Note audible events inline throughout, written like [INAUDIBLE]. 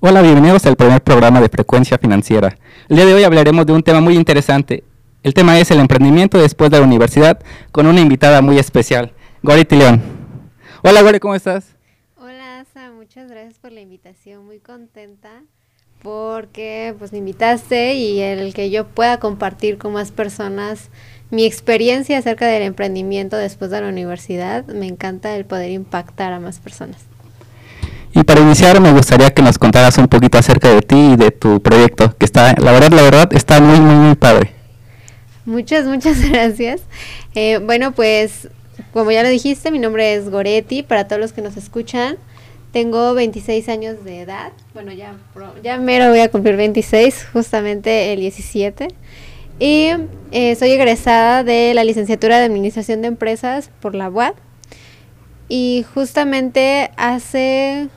Hola, bienvenidos al primer programa de Frecuencia Financiera. El día de hoy hablaremos de un tema muy interesante. El tema es el emprendimiento después de la universidad con una invitada muy especial, Goriti León. Hola, Gori, ¿cómo estás? Hola, Asa, muchas gracias por la invitación. Muy contenta porque pues me invitaste y el que yo pueda compartir con más personas mi experiencia acerca del emprendimiento después de la universidad. Me encanta el poder impactar a más personas. Y para iniciar me gustaría que nos contaras un poquito acerca de ti y de tu proyecto, que está, la verdad, la verdad, está muy, muy, muy padre. Muchas, muchas [LAUGHS] gracias. Eh, bueno, pues como ya lo dijiste, mi nombre es Goretti, para todos los que nos escuchan. Tengo 26 años de edad. Bueno, ya, ya mero voy a cumplir 26, justamente el 17. Y eh, soy egresada de la licenciatura de Administración de Empresas por la UAD. Y justamente hace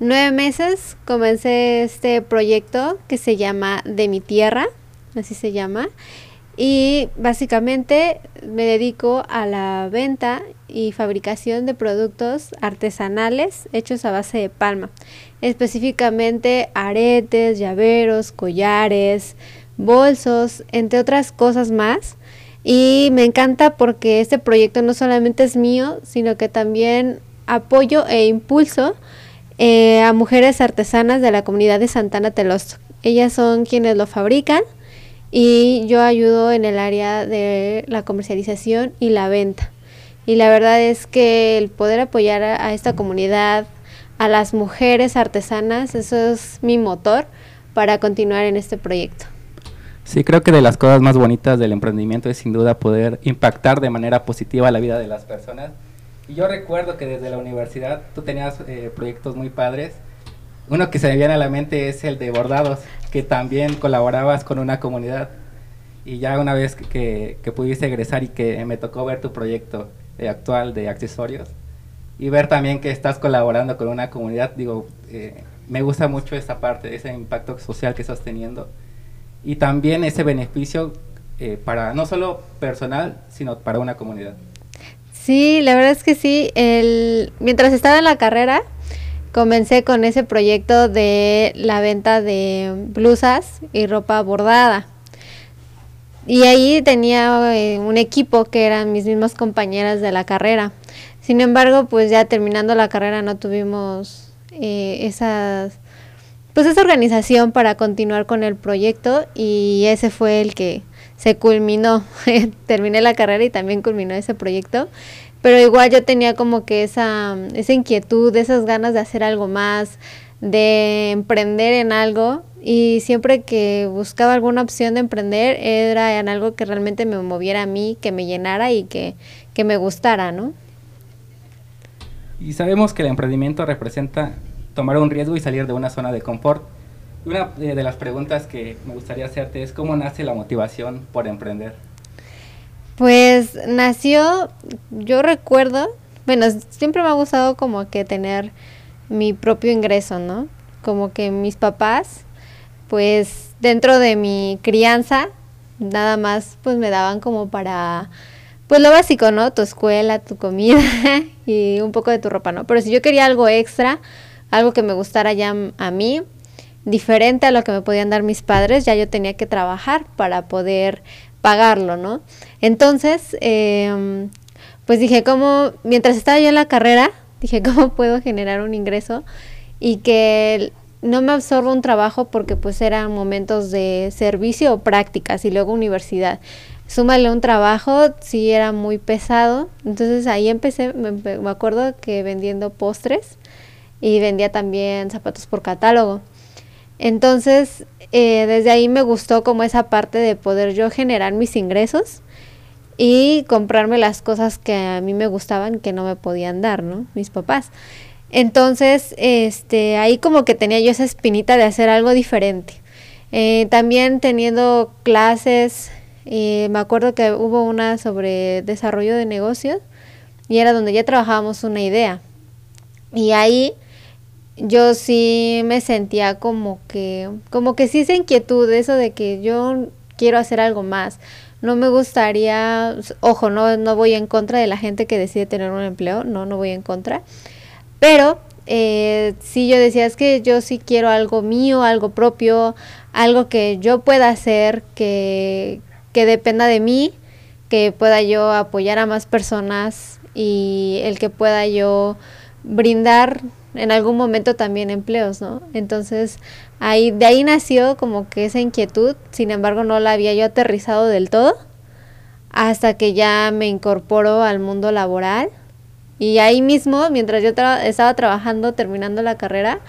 nueve meses comencé este proyecto que se llama De mi Tierra, así se llama. Y básicamente me dedico a la venta y fabricación de productos artesanales hechos a base de palma. Específicamente aretes, llaveros, collares, bolsos, entre otras cosas más. Y me encanta porque este proyecto no solamente es mío, sino que también apoyo e impulso eh, a mujeres artesanas de la comunidad de Santana Telosto. Ellas son quienes lo fabrican y yo ayudo en el área de la comercialización y la venta. Y la verdad es que el poder apoyar a esta comunidad, a las mujeres artesanas, eso es mi motor para continuar en este proyecto. Sí, creo que de las cosas más bonitas del emprendimiento es sin duda poder impactar de manera positiva la vida de las personas. Y yo recuerdo que desde la universidad tú tenías eh, proyectos muy padres. Uno que se me viene a la mente es el de bordados, que también colaborabas con una comunidad. Y ya una vez que, que, pudiste egresar y que me tocó ver tu proyecto eh, actual de accesorios y ver también que estás colaborando con una comunidad, digo, eh, me gusta mucho esa parte, ese impacto social que estás teniendo y también ese beneficio eh, para no solo personal, sino para una comunidad. Sí, la verdad es que sí. Mientras estaba en la carrera, comencé con ese proyecto de la venta de blusas y ropa bordada. Y ahí tenía eh, un equipo que eran mis mismas compañeras de la carrera. Sin embargo, pues ya terminando la carrera no tuvimos eh, esas pues esa organización para continuar con el proyecto y ese fue el que se culminó. [LAUGHS] Terminé la carrera y también culminó ese proyecto. Pero igual yo tenía como que esa, esa inquietud, esas ganas de hacer algo más, de emprender en algo y siempre que buscaba alguna opción de emprender era en algo que realmente me moviera a mí, que me llenara y que, que me gustara, ¿no? Y sabemos que el emprendimiento representa tomar un riesgo y salir de una zona de confort. Una eh, de las preguntas que me gustaría hacerte es cómo nace la motivación por emprender. Pues nació, yo recuerdo, bueno, siempre me ha gustado como que tener mi propio ingreso, ¿no? Como que mis papás, pues dentro de mi crianza, nada más pues me daban como para, pues lo básico, ¿no? Tu escuela, tu comida [LAUGHS] y un poco de tu ropa, ¿no? Pero si yo quería algo extra, algo que me gustara ya a mí, diferente a lo que me podían dar mis padres, ya yo tenía que trabajar para poder pagarlo, ¿no? Entonces, em, pues dije, ¿cómo, mientras estaba yo en la carrera, [LAUGHS] dije, ¿cómo puedo generar un ingreso y que no me absorba un trabajo porque pues eran momentos de servicio o prácticas y luego universidad? Súmale un trabajo, sí era muy pesado, entonces ahí empecé, me acuerdo que vendiendo postres, y vendía también zapatos por catálogo. Entonces, eh, desde ahí me gustó como esa parte de poder yo generar mis ingresos y comprarme las cosas que a mí me gustaban que no me podían dar, ¿no? Mis papás. Entonces, este, ahí como que tenía yo esa espinita de hacer algo diferente. Eh, también teniendo clases, eh, me acuerdo que hubo una sobre desarrollo de negocios y era donde ya trabajábamos una idea. Y ahí yo sí me sentía como que, como que sí esa inquietud, eso de que yo quiero hacer algo más. No me gustaría, ojo, no, no voy en contra de la gente que decide tener un empleo, no, no voy en contra. Pero eh, sí yo decía, es que yo sí quiero algo mío, algo propio, algo que yo pueda hacer, que, que dependa de mí, que pueda yo apoyar a más personas y el que pueda yo brindar en algún momento también empleos, ¿no? Entonces, ahí, de ahí nació como que esa inquietud, sin embargo no la había yo aterrizado del todo, hasta que ya me incorporo al mundo laboral. Y ahí mismo, mientras yo estaba trabajando, terminando la carrera,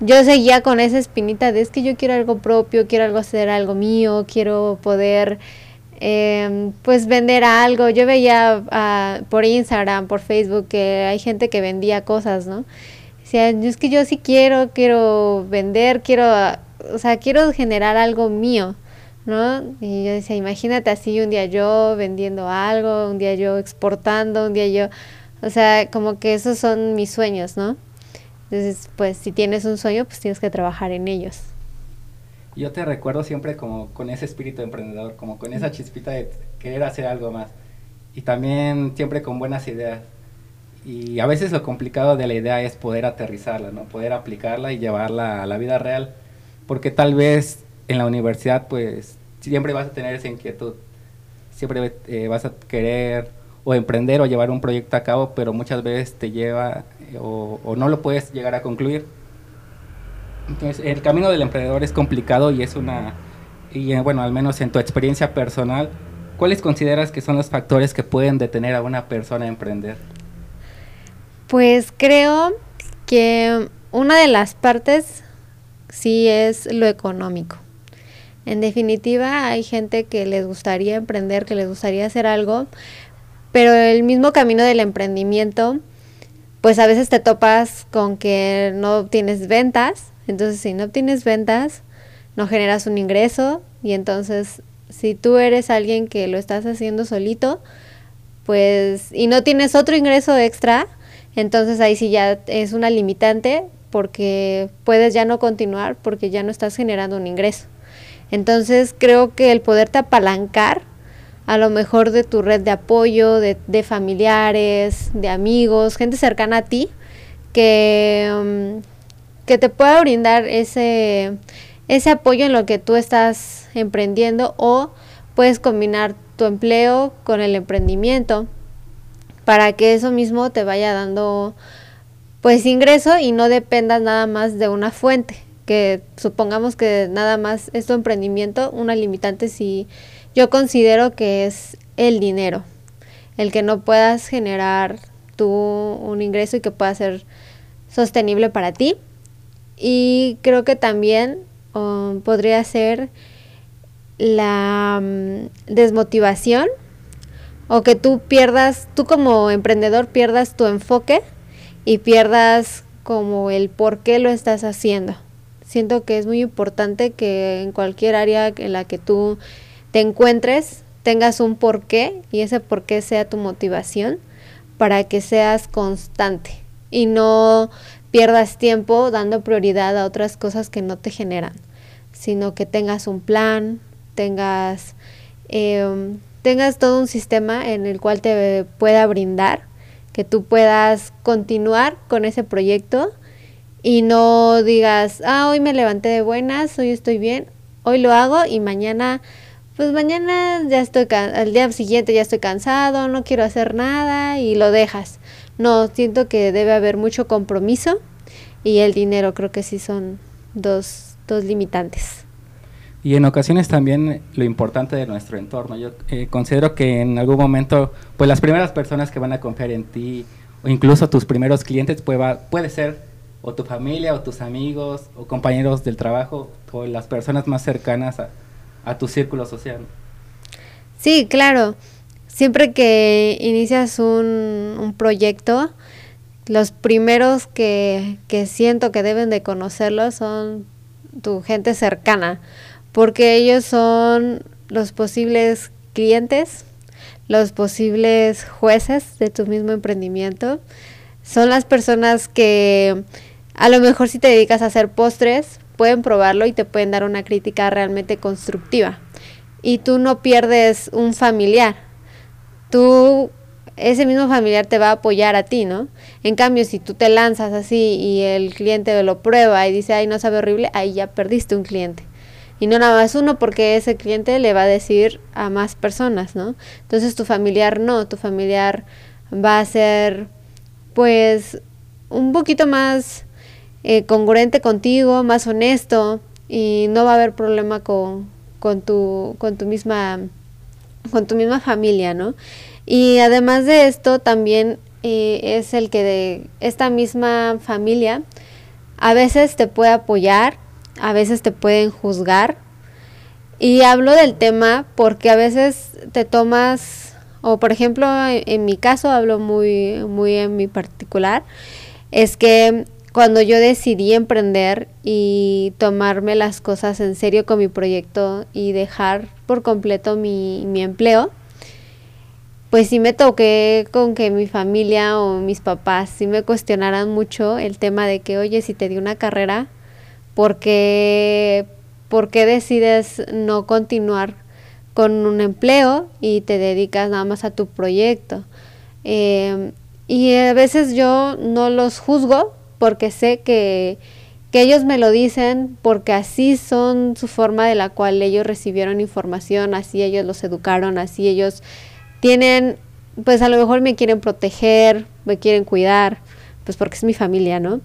yo seguía con esa espinita de es que yo quiero algo propio, quiero algo hacer algo mío, quiero poder eh, pues vender algo. Yo veía ah, por Instagram, por Facebook, que hay gente que vendía cosas, ¿no? Sea, es que yo sí quiero, quiero vender, quiero, o sea, quiero generar algo mío, ¿no? Y yo decía, imagínate así un día yo vendiendo algo, un día yo exportando, un día yo, o sea, como que esos son mis sueños, ¿no? Entonces, pues si tienes un sueño, pues tienes que trabajar en ellos. Yo te recuerdo siempre como con ese espíritu emprendedor, como con esa chispita de querer hacer algo más. Y también siempre con buenas ideas y a veces lo complicado de la idea es poder aterrizarla, ¿no? Poder aplicarla y llevarla a la vida real, porque tal vez en la universidad pues siempre vas a tener esa inquietud, siempre eh, vas a querer o emprender o llevar un proyecto a cabo, pero muchas veces te lleva eh, o, o, no lo puedes llegar a concluir. Entonces, el camino del emprendedor es complicado y es una, y eh, bueno, al menos en tu experiencia personal, ¿cuáles consideras que son los factores que pueden detener a una persona a emprender? Pues creo que una de las partes sí es lo económico. En definitiva, hay gente que les gustaría emprender, que les gustaría hacer algo, pero el mismo camino del emprendimiento, pues a veces te topas con que no obtienes ventas, entonces si no obtienes ventas, no generas un ingreso y entonces si tú eres alguien que lo estás haciendo solito, pues y no tienes otro ingreso extra, entonces ahí sí ya es una limitante porque puedes ya no continuar porque ya no estás generando un ingreso. Entonces creo que el poderte apalancar a lo mejor de tu red de apoyo, de, familiares, de amigos, gente cercana a ti, que, mm, que te pueda brindar ese, ese apoyo en lo que tú estás emprendiendo o puedes combinar tu empleo con el emprendimiento para que eso mismo te vaya dando pues ingreso y no dependas nada más de una fuente, que supongamos que nada más es tu emprendimiento, una limitante si yo considero que es el dinero, el que no puedas generar tú un ingreso y que pueda ser sostenible para ti. Y creo que también um, podría ser la mm, desmotivación o que tú pierdas, tú como emprendedor pierdas tu enfoque y pierdas como el por qué lo estás haciendo. Siento que es muy importante que en cualquier área en la que tú te encuentres tengas un porqué y ese porqué sea tu motivación para que seas constante y no pierdas tiempo dando prioridad a otras cosas que no te generan, sino que tengas un plan, tengas eh, tengas todo un sistema en el cual te pueda brindar, que tú puedas continuar con ese proyecto y no digas, ah, hoy me levanté de buenas, hoy estoy bien, hoy lo hago y mañana, pues mañana ya estoy, al día siguiente ya estoy cansado, no quiero hacer nada y lo dejas. No, siento que debe haber mucho compromiso y el dinero creo que sí son dos, dos limitantes. Y en ocasiones también lo importante de nuestro entorno. Yo eh, considero que en algún momento, pues las primeras personas que van a confiar en ti, o incluso tus primeros clientes, puede, puede ser o tu familia, o tus amigos, o compañeros del trabajo, o las personas más cercanas a, a tu círculo social. Sí, claro. Siempre que inicias un, un proyecto, los primeros que, que siento que deben de conocerlo son tu gente cercana porque ellos son los posibles clientes, los posibles jueces de tu mismo emprendimiento. Son las personas que a lo mejor si te dedicas a hacer postres, pueden probarlo y te pueden dar una crítica realmente constructiva. Y tú no pierdes un familiar. Tú ese mismo familiar te va a apoyar a ti, ¿no? En cambio, si tú te lanzas así y el cliente lo prueba y dice, ay, no sabe horrible, ahí ya perdiste un cliente. Y no nada más uno, porque ese cliente le va a decir a más personas, ¿no? Entonces tu familiar no, tu familiar va a ser, pues, un poquito más eh, congruente contigo, más honesto y no va a haber problema con, con, tu, con tu misma con tu misma familia, ¿no? Y además de esto, también eh, es el que de esta misma familia a veces te puede apoyar, a veces te pueden juzgar. Y hablo del tema porque a veces te tomas, o por ejemplo, en, mi caso hablo muy, muy en mi particular, es que cuando yo decidí emprender y tomarme las cosas en serio con mi proyecto y dejar por completo mi, mi empleo, pues sí me toqué con que mi familia o mis papás sí me cuestionaran mucho el tema de que, oye, si te di una carrera, ¿por qué, ¿por qué decides no continuar con un empleo y te dedicas nada más a tu proyecto? Em, y a veces yo no los juzgo porque sé que, que ellos me lo dicen porque así son su forma de la cual ellos recibieron información, así ellos los educaron, así ellos tienen, pues a lo mejor me quieren proteger, me quieren cuidar, pues porque es mi familia, ¿no?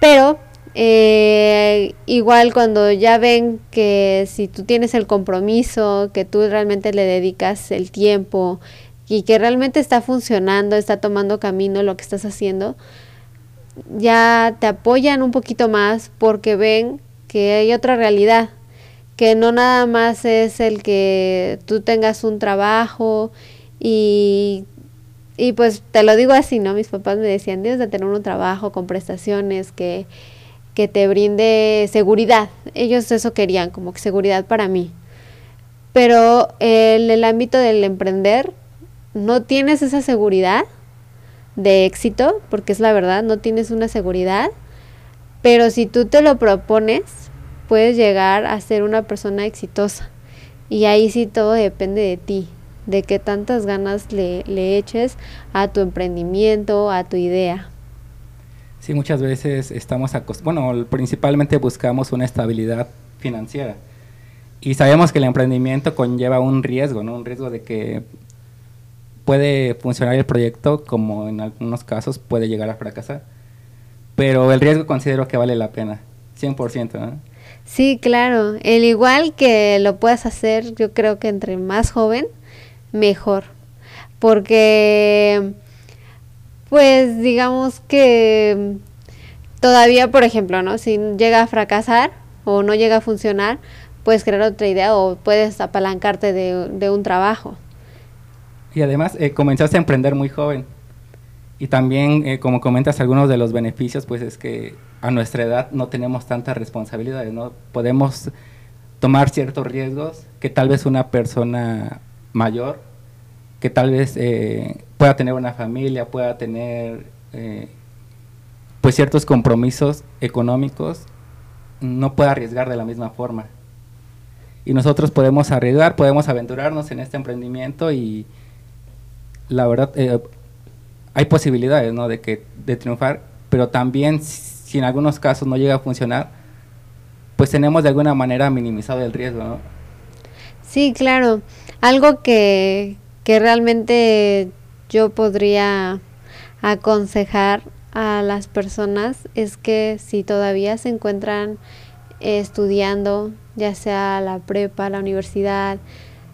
Pero eh, igual cuando ya ven que si tú tienes el compromiso, que tú realmente le dedicas el tiempo y que realmente está funcionando, está tomando camino lo que estás haciendo, ya te apoyan un poquito más porque ven que hay otra realidad, que no nada más es el que tú tengas un trabajo y, y pues te lo digo así, ¿no? Mis papás me decían, debes de tener un trabajo con prestaciones que, que te brinde seguridad. Ellos eso querían, como que seguridad para mí. Pero en el ámbito del emprender, no tienes esa seguridad de éxito, porque es la verdad, no tienes una seguridad, pero si tú te lo propones, puedes llegar a ser una persona exitosa. Y ahí sí todo depende de ti, de qué tantas ganas le, le eches a tu emprendimiento, a tu idea. Sí, muchas veces estamos bueno, principalmente buscamos una estabilidad financiera. Y sabemos que el emprendimiento conlleva un riesgo, ¿no? Un riesgo de que puede funcionar el proyecto como en algunos casos puede llegar a fracasar. Pero el riesgo considero que vale la pena, 100%, ¿no? Sí, claro. El igual que lo puedas hacer, yo creo que entre más joven, mejor. Porque, pues digamos que todavía, por ejemplo, ¿no? Si llega a fracasar o no llega a funcionar, puedes crear otra idea o puedes apalancarte de, un trabajo. Y además, eh, comenzaste a emprender muy joven. Y también, eh, como comentas, algunos de los beneficios, pues es que a nuestra edad no tenemos tantas responsabilidades, ¿no? Podemos tomar ciertos riesgos que tal vez una persona mayor, que tal vez eh, pueda tener una familia, pueda tener eh, pues ciertos compromisos económicos, no pueda arriesgar de la misma forma. Y nosotros podemos arriesgar, podemos aventurarnos en este emprendimiento y la verdad eh, hay posibilidades ¿no? de, que, de triunfar, pero también si en algunos casos no llega a funcionar, pues tenemos de alguna manera minimizado el riesgo, ¿no? Sí, claro. Algo que, que realmente yo podría aconsejar a las personas es que si todavía se encuentran estudiando, ya sea la prepa, la universidad,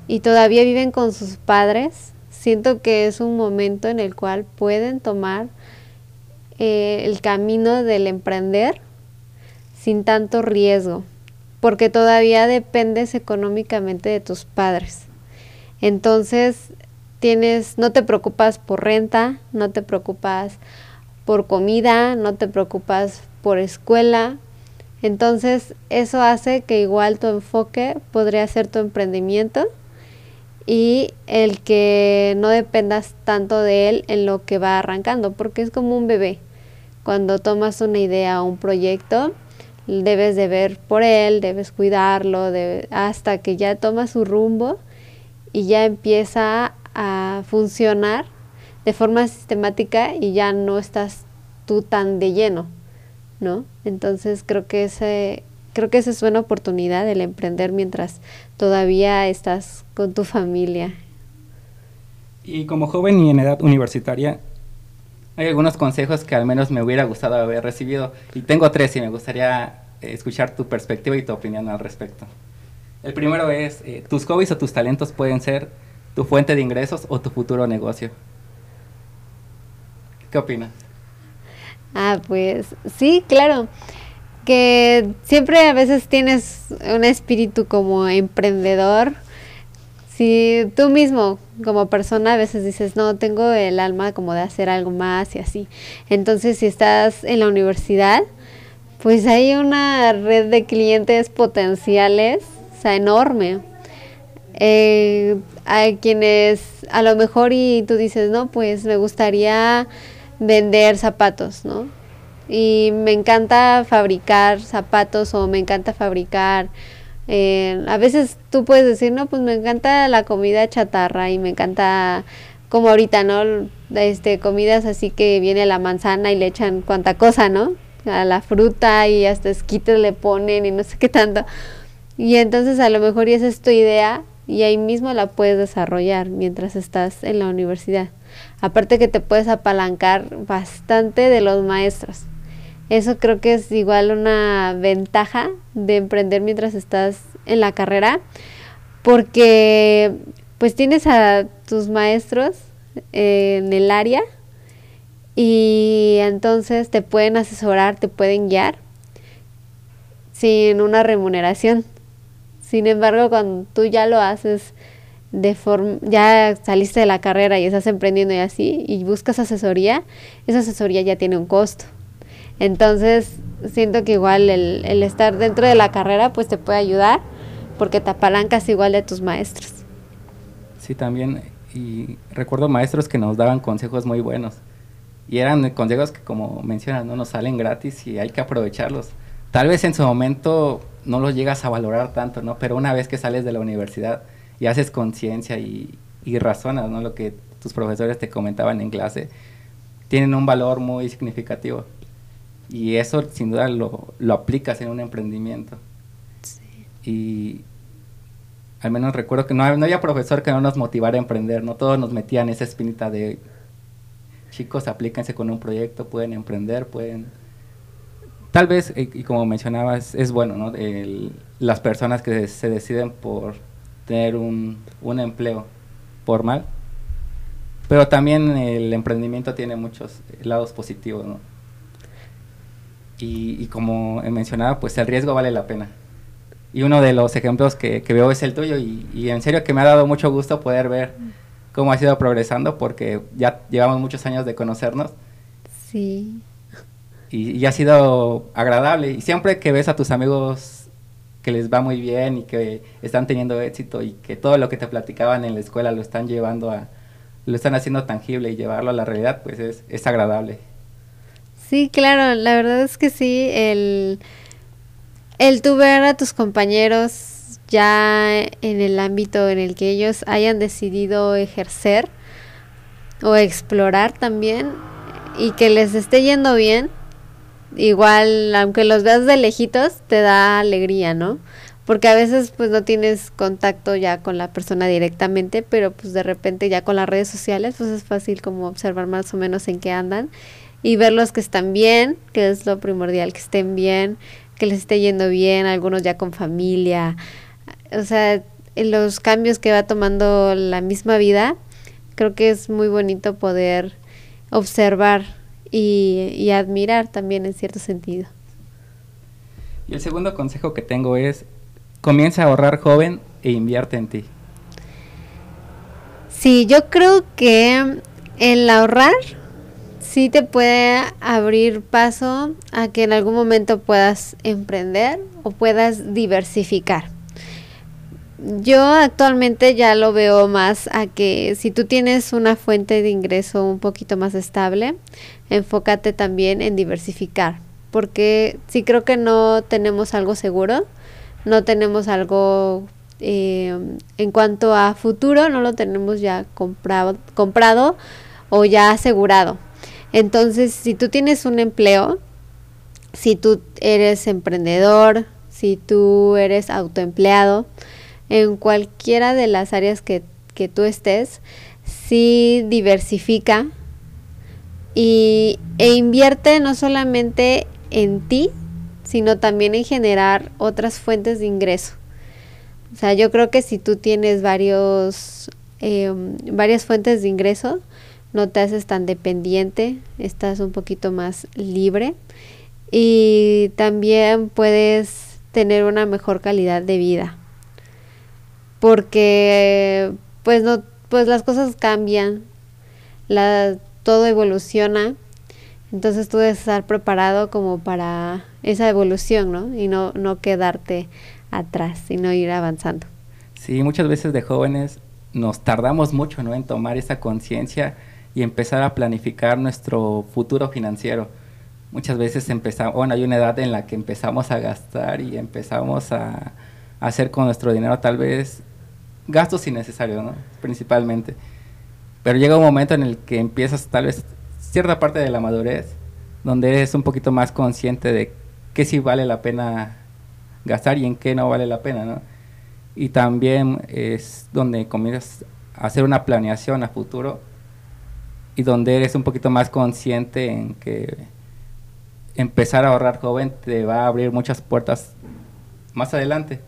y todavía viven con sus padres, siento que es un momento en el cual pueden tomar eh, el camino del emprender sin tanto riesgo, porque todavía dependes económicamente de tus padres. Entonces, tienes, no te preocupas por renta, no te preocupas por comida, no te preocupas por escuela. Entonces, eso hace que igual tu enfoque podría ser tu emprendimiento y el que no dependas tanto de él en lo que va arrancando, porque es como un bebé cuando tomas una idea o un proyecto, debes de ver por él, debes cuidarlo, hasta que ya toma su rumbo y ya empieza a funcionar de forma sistemática y ya no estás tú tan de lleno, ¿no? Entonces creo que ese creo que esa es una oportunidad el emprender mientras todavía estás con tu familia. Y como joven y en edad universitaria, hay algunos consejos que al menos me hubiera gustado haber recibido. Y tengo tres y me gustaría escuchar tu perspectiva y tu opinión al respecto. El primero es, eh, tus hobbies o tus talentos pueden ser tu fuente de ingresos o tu futuro negocio. ¿Qué opinas? Ah, pues sí, claro. Que siempre a veces tienes un espíritu como emprendedor. Si tú mismo como persona a veces dices, no, tengo el alma como de hacer algo más y así. Entonces si estás en la universidad, pues hay una red de clientes potenciales, o sea, enorme. Eh, hay quienes a lo mejor y tú dices, no, pues me gustaría vender zapatos, ¿no? Y me encanta fabricar zapatos o me encanta fabricar... Eh, a veces tú puedes decir, no, pues me encanta la comida chatarra y me encanta como ahorita, ¿no? Este, comidas así que viene la manzana y le echan cuanta cosa, ¿no? A la fruta y hasta esquites le ponen y no sé qué tanto. Y entonces a lo mejor y esa es tu idea y ahí mismo la puedes desarrollar mientras estás en la universidad. Aparte que te puedes apalancar bastante de los maestros. Eso creo que es igual una ventaja de emprender mientras estás en la carrera, porque pues tienes a tus maestros en el área y entonces te pueden asesorar, te pueden guiar sin una remuneración. Sin embargo, cuando tú ya lo haces de forma, ya saliste de la carrera y estás emprendiendo y así, y buscas asesoría, esa asesoría ya tiene un costo. Entonces, siento que igual el, estar dentro de la carrera, pues te puede ayudar, porque te apalancas igual de tus maestros. Sí, también, y recuerdo maestros que nos daban consejos muy buenos. Y eran consejos que, como mencionas, no nos salen gratis y hay que aprovecharlos. Tal vez en su momento no los llegas a valorar tanto, ¿no? Pero una vez que sales de la universidad, y haces conciencia y, y, razonas, ¿no? Lo que tus profesores te comentaban en clase, tienen un valor muy significativo. Y eso sin duda lo, lo aplicas en un emprendimiento. Sí. Y al menos recuerdo que no, no, había profesor que no nos motivara a emprender, no todos nos metían esa espinita de chicos, aplíquense con un proyecto, pueden emprender, pueden... Tal vez, y, y como mencionabas, es bueno, ¿no? El, las personas que se deciden por tener un, un empleo formal. Pero también el emprendimiento tiene muchos lados positivos, ¿no? Y, y, como he mencionado, pues el riesgo vale la pena. Y uno de los ejemplos que, veo es el tuyo y, en serio que me ha dado mucho gusto poder ver cómo ha ido progresando porque ya llevamos muchos años de conocernos. Sí. Y, ha sido agradable. Y siempre que ves a tus amigos que les va muy bien y que están teniendo éxito y que todo lo que te platicaban en la escuela lo están llevando a, lo están haciendo tangible y llevarlo a la realidad, pues es, es agradable. Sí, claro, la verdad es que sí, el, el tu ver a tus compañeros ya en el ámbito en el que ellos hayan decidido ejercer o explorar también y que les esté yendo bien, igual, aunque los veas de lejitos, te da alegría, ¿no? Porque a veces pues no tienes contacto ya con la persona directamente, pero pues de repente ya con las redes sociales pues es fácil como observar más o menos en qué andan y verlos que están bien, que es lo primordial, que estén bien, que les esté yendo bien, algunos ya con familia, o sea, los cambios que va tomando la misma vida, creo que es muy bonito poder observar y, y, admirar también en cierto sentido. Y el segundo consejo que tengo es, comienza a ahorrar joven e invierte en ti. Sí, yo creo que el ahorrar sí te puede abrir paso a que en algún momento puedas emprender o puedas diversificar. Yo actualmente ya lo veo más a que si tú tienes una fuente de ingreso un poquito más estable, enfócate también en diversificar, porque si creo que no tenemos algo seguro, no tenemos algo eh, en cuanto a futuro, no lo tenemos ya comprado, comprado o ya asegurado. Entonces, si tú tienes un empleo, si tú eres emprendedor, si tú eres autoempleado, en cualquiera de las áreas que, que tú estés, sí diversifica y, e invierte no solamente en ti, sino también en generar otras fuentes de ingreso. O sea, yo creo que si tú tienes varios, em, varias fuentes de ingreso, no te haces tan dependiente, estás un poquito más libre y también puedes tener una mejor calidad de vida. Porque pues no pues las cosas cambian, todo evoluciona, entonces tú debes estar preparado como para esa evolución, ¿no? Y no, no quedarte atrás, sino ir avanzando. Sí, muchas veces de jóvenes nos tardamos mucho, ¿no? En tomar esa conciencia y empezar a planificar nuestro futuro financiero. Muchas veces empezamos, bueno, hay una edad en la que empezamos a gastar y empezamos a, a hacer con nuestro dinero tal vez gastos innecesarios, ¿no? Principalmente. Pero llega un momento en el que empiezas tal vez cierta parte de la madurez, donde eres un poquito más consciente de qué sí vale la pena gastar y en qué no vale la pena, ¿no? Y también es donde comienzas a hacer una planeación a futuro y donde eres un poquito más consciente en que empezar a ahorrar joven te va a abrir muchas puertas más adelante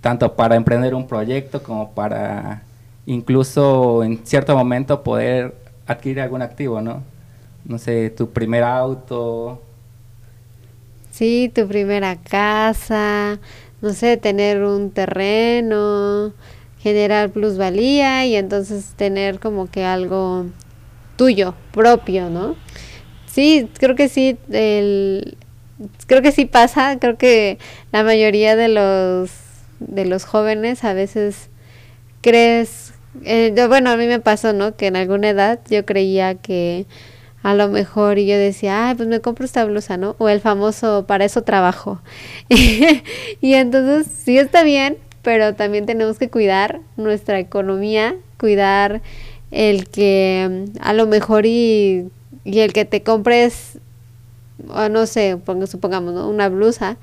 tanto para emprender un proyecto como para incluso en cierto momento poder adquirir algún activo, ¿no? No sé, tu primer auto. Sí, tu primera casa, no sé, tener un terreno, generar plusvalía y entonces tener como que algo tuyo, propio, ¿no? Sí, creo que sí, el, creo que sí pasa, creo que la mayoría de los de los jóvenes a veces crees, eh, bueno, a mí me pasó, ¿no? Que en alguna edad yo creía que a lo mejor y yo decía, ay, pues me compro esta blusa, ¿no? O el famoso, para eso trabajo. [LAUGHS] y entonces sí está bien, pero también tenemos que cuidar nuestra economía, cuidar el que a lo mejor y, y el que te compres, o no sé, supongamos, ¿no? Una blusa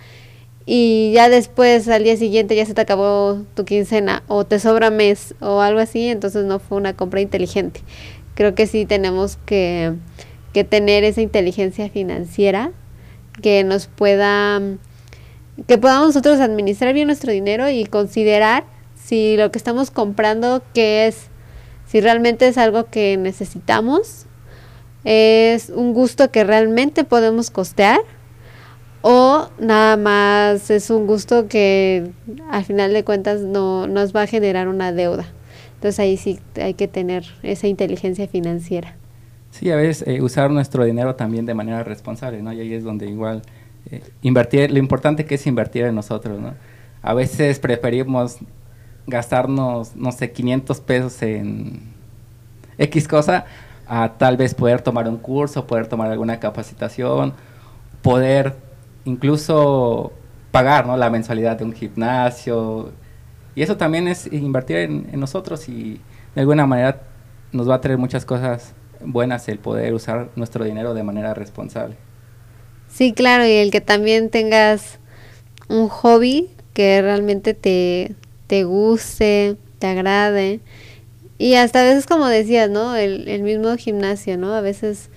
y ya después al día siguiente ya se te acabó tu quincena o te sobra mes o algo así, entonces no fue una compra inteligente. Creo que sí tenemos que, que tener esa inteligencia financiera que nos pueda, que podamos nosotros administrar bien nuestro dinero y considerar si lo que estamos comprando que es, si realmente es algo que necesitamos, es un gusto que realmente podemos costear o nada más es un gusto que al final de cuentas no nos va a generar una deuda. Entonces ahí sí hay que tener esa inteligencia financiera. Sí, a veces eh, usar nuestro dinero también de manera responsable, ¿no? Y ahí es donde igual eh, invertir, lo importante que es invertir en nosotros, ¿no? A veces preferimos gastarnos, no sé, 500 pesos en X cosa, a tal vez poder tomar un curso, poder tomar alguna capacitación, poder incluso pagar ¿no? la mensualidad de un gimnasio. Y eso también es invertir en, nosotros y de alguna manera nos va a traer muchas cosas buenas el poder usar nuestro dinero de manera responsable. Sí, claro, y el que también tengas un hobby que realmente te, te guste, te agrade. Y hasta a veces, como decías, ¿no? El, el mismo gimnasio, ¿no? A veces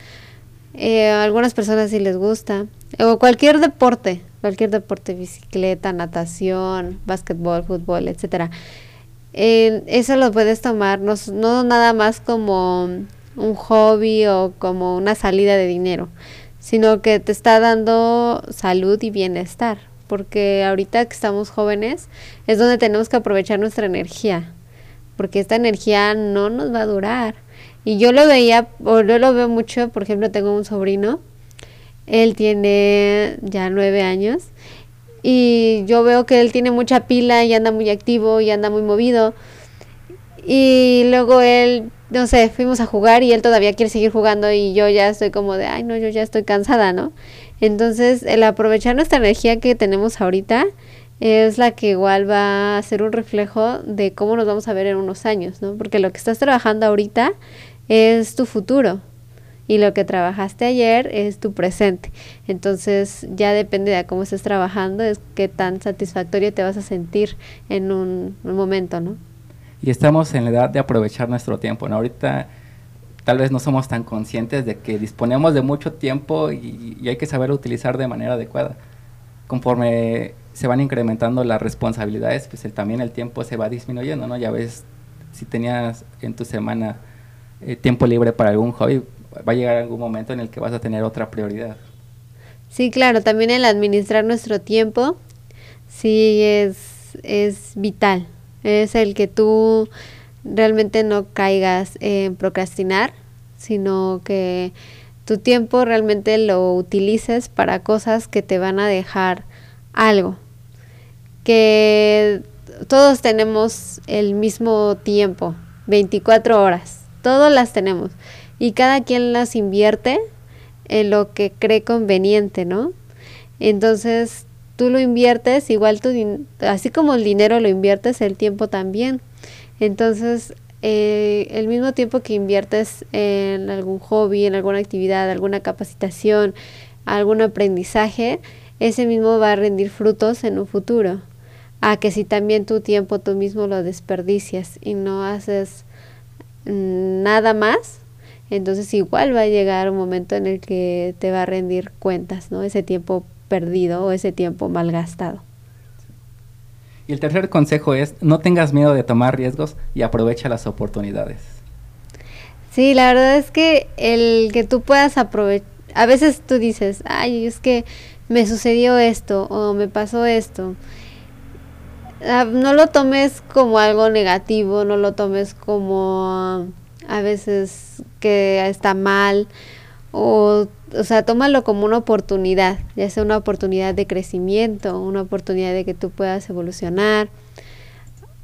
eh, a algunas personas sí les gusta, o cualquier deporte, cualquier deporte, bicicleta, natación, básquetbol, fútbol, etcétera. eso lo puedes tomar no, no nada más como un hobby o como una salida de dinero, sino que te está dando salud y bienestar, porque ahorita que estamos jóvenes es donde tenemos que aprovechar nuestra energía, porque esta energía no nos va a durar. Y yo lo veía, o yo lo veo mucho, por ejemplo, tengo un sobrino él tiene ya nueve años y yo veo que él tiene mucha pila y anda muy activo y anda muy movido. Y luego él, no sé, fuimos a jugar y él todavía quiere seguir jugando y yo ya estoy como de, ay, no, yo ya estoy cansada, ¿no? Entonces, el aprovechar nuestra energía que tenemos ahorita es la que igual va a ser un reflejo de cómo nos vamos a ver en unos años, ¿no? Porque lo que estás trabajando ahorita es tu futuro y lo que trabajaste ayer es tu presente. Entonces ya depende de cómo estés trabajando, es qué tan satisfactorio te vas a sentir en un, momento, ¿no? Y estamos en la edad de aprovechar nuestro tiempo, ¿no? Ahorita tal vez no somos tan conscientes de que disponemos de mucho tiempo y, hay que saber utilizar de manera adecuada. Conforme se van incrementando las responsabilidades, pues también el tiempo se va disminuyendo, ¿no? Ya ves, si tenías en tu semana eh, tiempo libre para algún hobby, va a llegar algún momento en el que vas a tener otra prioridad. Sí, claro, también el administrar nuestro tiempo, sí es, es vital. Es el que tú realmente no caigas en procrastinar, sino que tu tiempo realmente lo utilices para cosas que te van a dejar algo. Que todos tenemos el mismo tiempo, 24 horas, todos las tenemos y cada quien las invierte en lo que cree conveniente, ¿no? Entonces, tú lo inviertes, igual tú, así como el dinero lo inviertes, el tiempo también. Entonces, eh, el mismo tiempo que inviertes en algún hobby, en alguna actividad, alguna capacitación, algún aprendizaje, ese mismo va a rendir frutos en un futuro. A que si también tu tiempo tú mismo lo desperdicias y no haces nada más, entonces igual va a llegar un momento en el que te va a rendir cuentas, ¿no? Ese tiempo perdido o ese tiempo malgastado. Y el tercer consejo es, no tengas miedo de tomar riesgos y aprovecha las oportunidades. Sí, la verdad es que el que tú puedas aprovechar, a veces tú dices, ay, es que me sucedió esto o me pasó esto. Ah, no lo tomes como algo negativo, no lo tomes como a veces que está mal o o sea, tómalo como una oportunidad, ya sea una oportunidad de crecimiento, una oportunidad de que tú puedas evolucionar.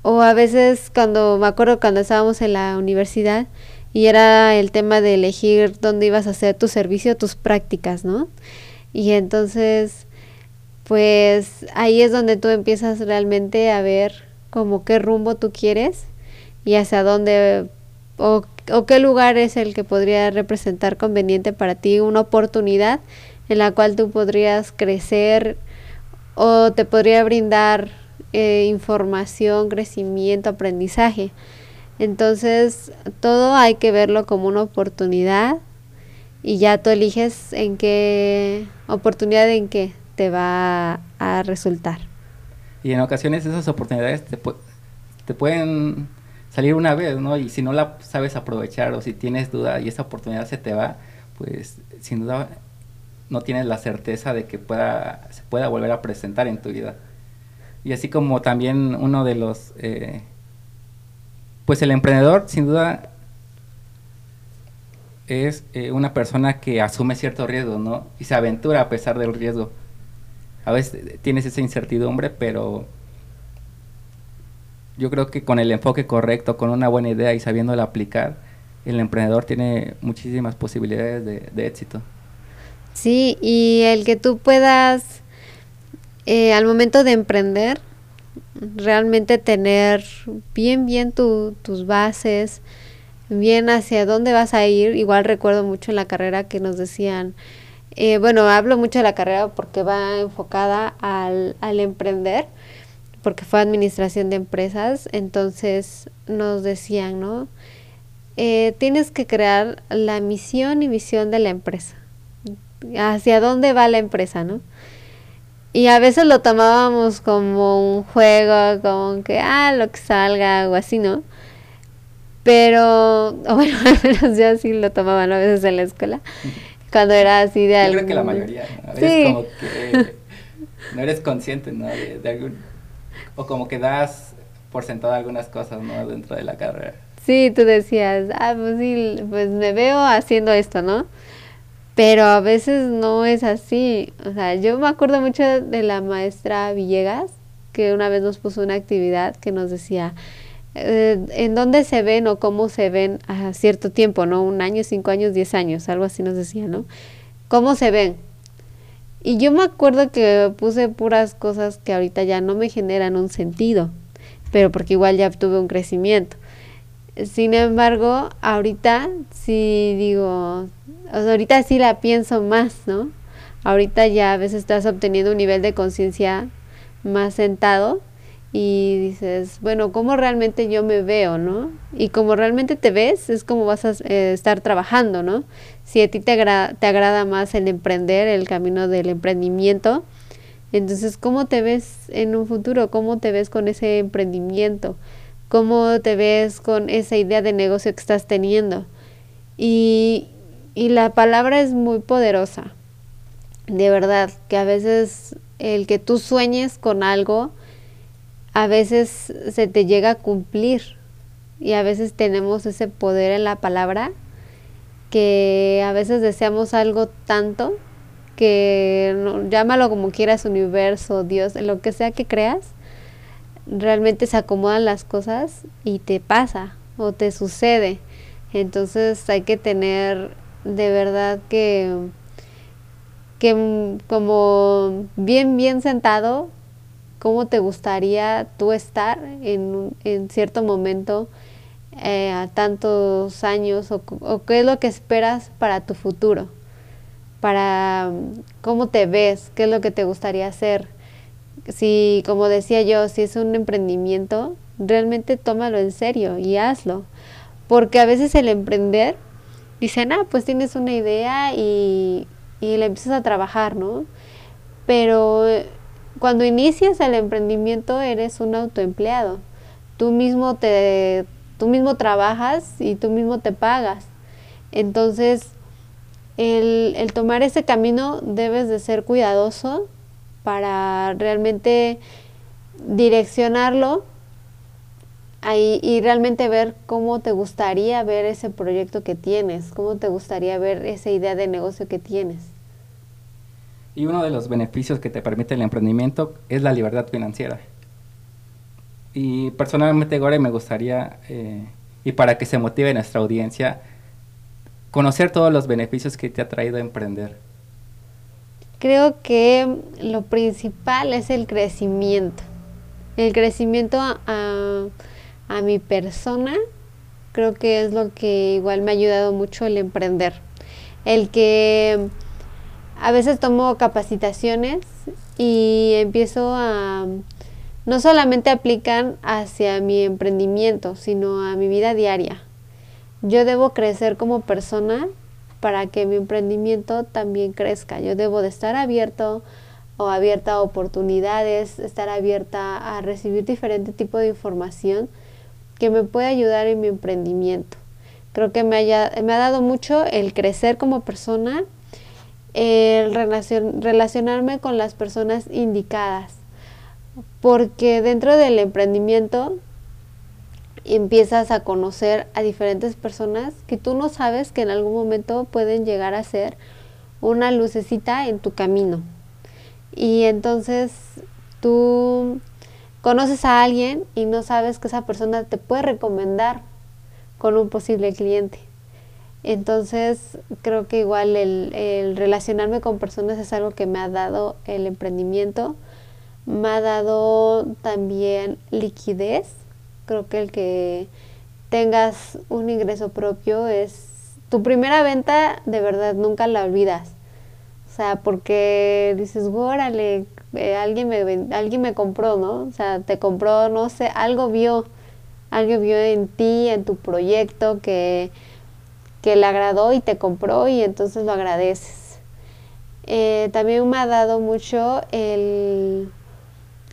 O a veces cuando me acuerdo cuando estábamos en la universidad y era el tema de elegir dónde ibas a hacer tu servicio, tus prácticas, ¿no? Y entonces pues ahí es donde tú empiezas realmente a ver como qué rumbo tú quieres y hacia dónde o, qué lugar es el que podría representar conveniente para ti, una oportunidad en la cual tú podrías crecer o te podría brindar eh, información, crecimiento, aprendizaje. Entonces, todo hay que verlo como una oportunidad y ya tú eliges en qué oportunidad en qué te va a resultar. Y en ocasiones esas oportunidades te, te pueden salir una vez, ¿no? Y si no la sabes aprovechar o si tienes duda y esa oportunidad se te va, pues sin duda no tienes la certeza de que pueda, se pueda volver a presentar en tu vida. Y así como también uno de los, eh, pues el emprendedor sin duda es eh, una persona que asume cierto riesgo, ¿no? Y se aventura a pesar del riesgo. A veces tienes esa incertidumbre, pero yo creo que con el enfoque correcto, con una buena idea y sabiéndola aplicar, el emprendedor tiene muchísimas posibilidades de, éxito. Sí, y el que tú puedas, eh, al momento de emprender, realmente tener bien, bien tus bases, bien hacia dónde vas a ir. Igual recuerdo mucho en la carrera que nos decían, eh, bueno, hablo mucho de la carrera porque va enfocada al, al emprender, porque fue administración de empresas, entonces nos decían, ¿no? Eh, tienes que crear la misión y visión de la empresa. Hacia dónde va la empresa, ¿no? Y a veces lo tomábamos como un juego, como que, ah, lo que salga o así, ¿no? Pero, [LAUGHS] bueno, al menos yo así lo tomaba a veces en la escuela, cuando era así de algo. Yo creo que la mayoría, A veces como que no eres consciente, ¿no? De, de algún o como que das por sentado algunas cosas, ¿no? Dentro de la carrera. Sí, tú decías, ah, pues sí, pues me veo haciendo esto, ¿no? Pero a veces no es así. O sea, yo me acuerdo mucho de la maestra Villegas, que una vez nos puso una actividad que nos decía, eh, en dónde se ven o cómo se ven a cierto tiempo, ¿no? Un año, cinco años, diez años, algo así nos decía, ¿no? ¿Cómo se ven? Y yo me acuerdo que puse puras cosas que ahorita ya no me generan un sentido, pero porque igual ya tuve un crecimiento. Sin embargo, ahorita sí digo, ahorita sí la pienso más, ¿no? Ahorita ya a veces estás obteniendo un nivel de conciencia más sentado y dices, bueno, ¿cómo realmente yo me veo, no? Y como realmente te ves, es como vas a eh, estar trabajando, ¿no? Si a ti te, te agrada más el emprender, el camino del emprendimiento, entonces, ¿cómo te ves en un futuro? ¿Cómo te ves con ese emprendimiento? ¿Cómo te ves con esa idea de negocio que estás teniendo? Y, y la palabra es muy poderosa, de verdad, que a veces el que tú sueñes con algo, a veces se te llega a cumplir y a veces tenemos ese poder en la palabra que a veces deseamos algo tanto que llámalo como quieras, universo, Dios, lo que sea que creas, realmente se acomodan las cosas y te pasa o te sucede. Entonces hay que tener de verdad que, que como bien, bien sentado, cómo te gustaría tú estar en, en cierto momento eh, a tantos años o, o, qué es lo que esperas para tu futuro, para cómo te ves, qué es lo que te gustaría hacer. Si, como decía yo, si es un emprendimiento, realmente tómalo en serio y hazlo. Porque a veces el emprender, dicen, ah, pues tienes una idea y, y la empiezas a trabajar, ¿no? Pero cuando inicias el emprendimiento eres un autoempleado. Tú mismo te tú mismo trabajas y tú mismo te pagas. Entonces, el, el tomar ese camino debes de ser cuidadoso para realmente direccionarlo ahí, y realmente ver cómo te gustaría ver ese proyecto que tienes, cómo te gustaría ver esa idea de negocio que tienes. Y uno de los beneficios que te permite el emprendimiento es la libertad financiera. Y personalmente, Gore, me gustaría, eh, y para que se motive nuestra audiencia, conocer todos los beneficios que te ha traído emprender. Creo que lo principal es el crecimiento. El crecimiento a, a mi persona, creo que es lo que igual me ha ayudado mucho el emprender. El que a veces tomo capacitaciones y empiezo a, no solamente aplican hacia mi emprendimiento, sino a mi vida diaria. Yo debo crecer como persona para que mi emprendimiento también crezca. Yo debo de estar abierto o abierta a oportunidades, estar abierta a recibir diferente tipo de información que me pueda ayudar en mi emprendimiento. Creo que me ha dado mucho el crecer como persona el relacionarme con las personas indicadas, porque dentro del emprendimiento empiezas a conocer a diferentes personas que tú no sabes que en algún momento pueden llegar a ser una lucecita en tu camino. Y entonces tú conoces a alguien y no sabes que esa persona te puede recomendar con un posible cliente. Entonces, creo que igual el, relacionarme con personas es algo que me ha dado el emprendimiento, me ha dado también liquidez. Creo que el que tengas un ingreso propio es tu primera venta, de verdad, nunca la olvidas. O sea, porque dices, órale, eh, alguien, me, alguien me compró, ¿no? O sea, te compró, no sé, algo vio, algo vio en ti, en tu proyecto, que que le agradó y te compró y entonces lo agradeces. Eh, también me ha dado mucho el,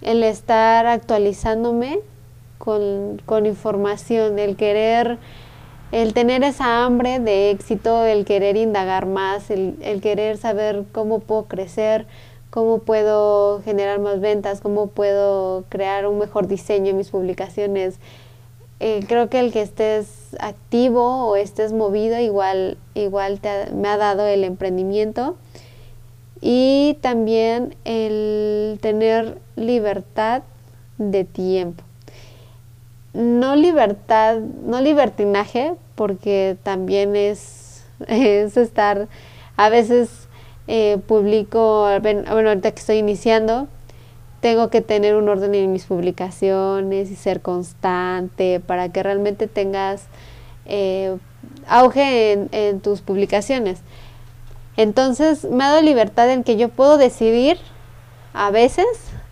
el estar actualizándome con, con, información, el querer, el tener esa hambre de éxito, el querer indagar más, el, el querer saber cómo puedo crecer, cómo puedo generar más ventas, cómo puedo crear un mejor diseño en mis publicaciones, eh, creo que el que estés activo o estés movido igual, igual te me ha dado el emprendimiento y también el tener libertad de tiempo. No libertad, no libertinaje, porque también es, [LAUGHS] es estar, a veces eh, publico, bueno, ahorita que estoy iniciando, tengo que tener un orden en mis publicaciones y ser constante para que realmente tengas eh, auge en, tus publicaciones. Entonces me ha dado libertad en que yo puedo decidir a veces,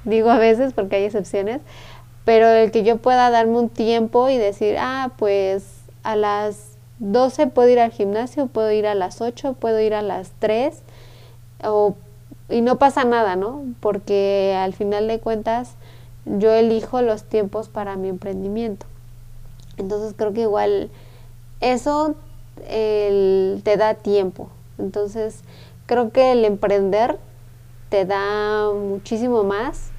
digo a veces porque hay excepciones, pero el que yo pueda darme un tiempo y decir, ah, pues a las 12 puedo ir al gimnasio, puedo ir a las 8, puedo ir a las 3, o, y no pasa nada, ¿no? Porque al final de cuentas yo elijo los tiempos para mi emprendimiento. Entonces creo que igual eso te da tiempo. Entonces creo que el emprender te da muchísimo más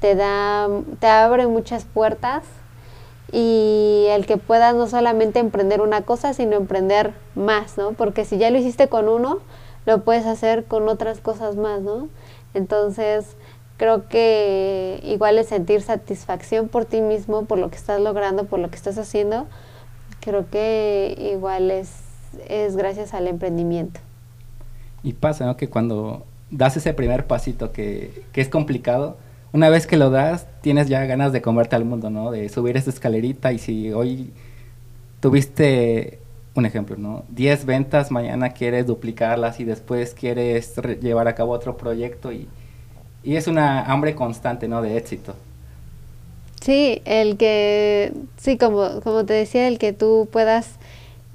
te da, te abre muchas puertas y el que puedas no solamente emprender una cosa, sino emprender más, ¿no? Porque si ya lo hiciste con uno, lo puedes hacer con otras cosas más, ¿no? Entonces, creo que igual es sentir satisfacción por ti mismo, por lo que estás logrando, por lo que estás haciendo, creo que igual es, es gracias al emprendimiento. Y pasa, ¿no? Que cuando das ese primer pasito que, que es complicado, una vez que lo das, tienes ya ganas de comerte al mundo, ¿no? De subir esa escalerita y si hoy tuviste un ejemplo, ¿no? 10 ventas, mañana quieres duplicarlas y después quieres llevar a cabo otro proyecto y, y es una hambre constante, ¿no? De éxito. Sí, el que, sí, como, como te decía, el que tú puedas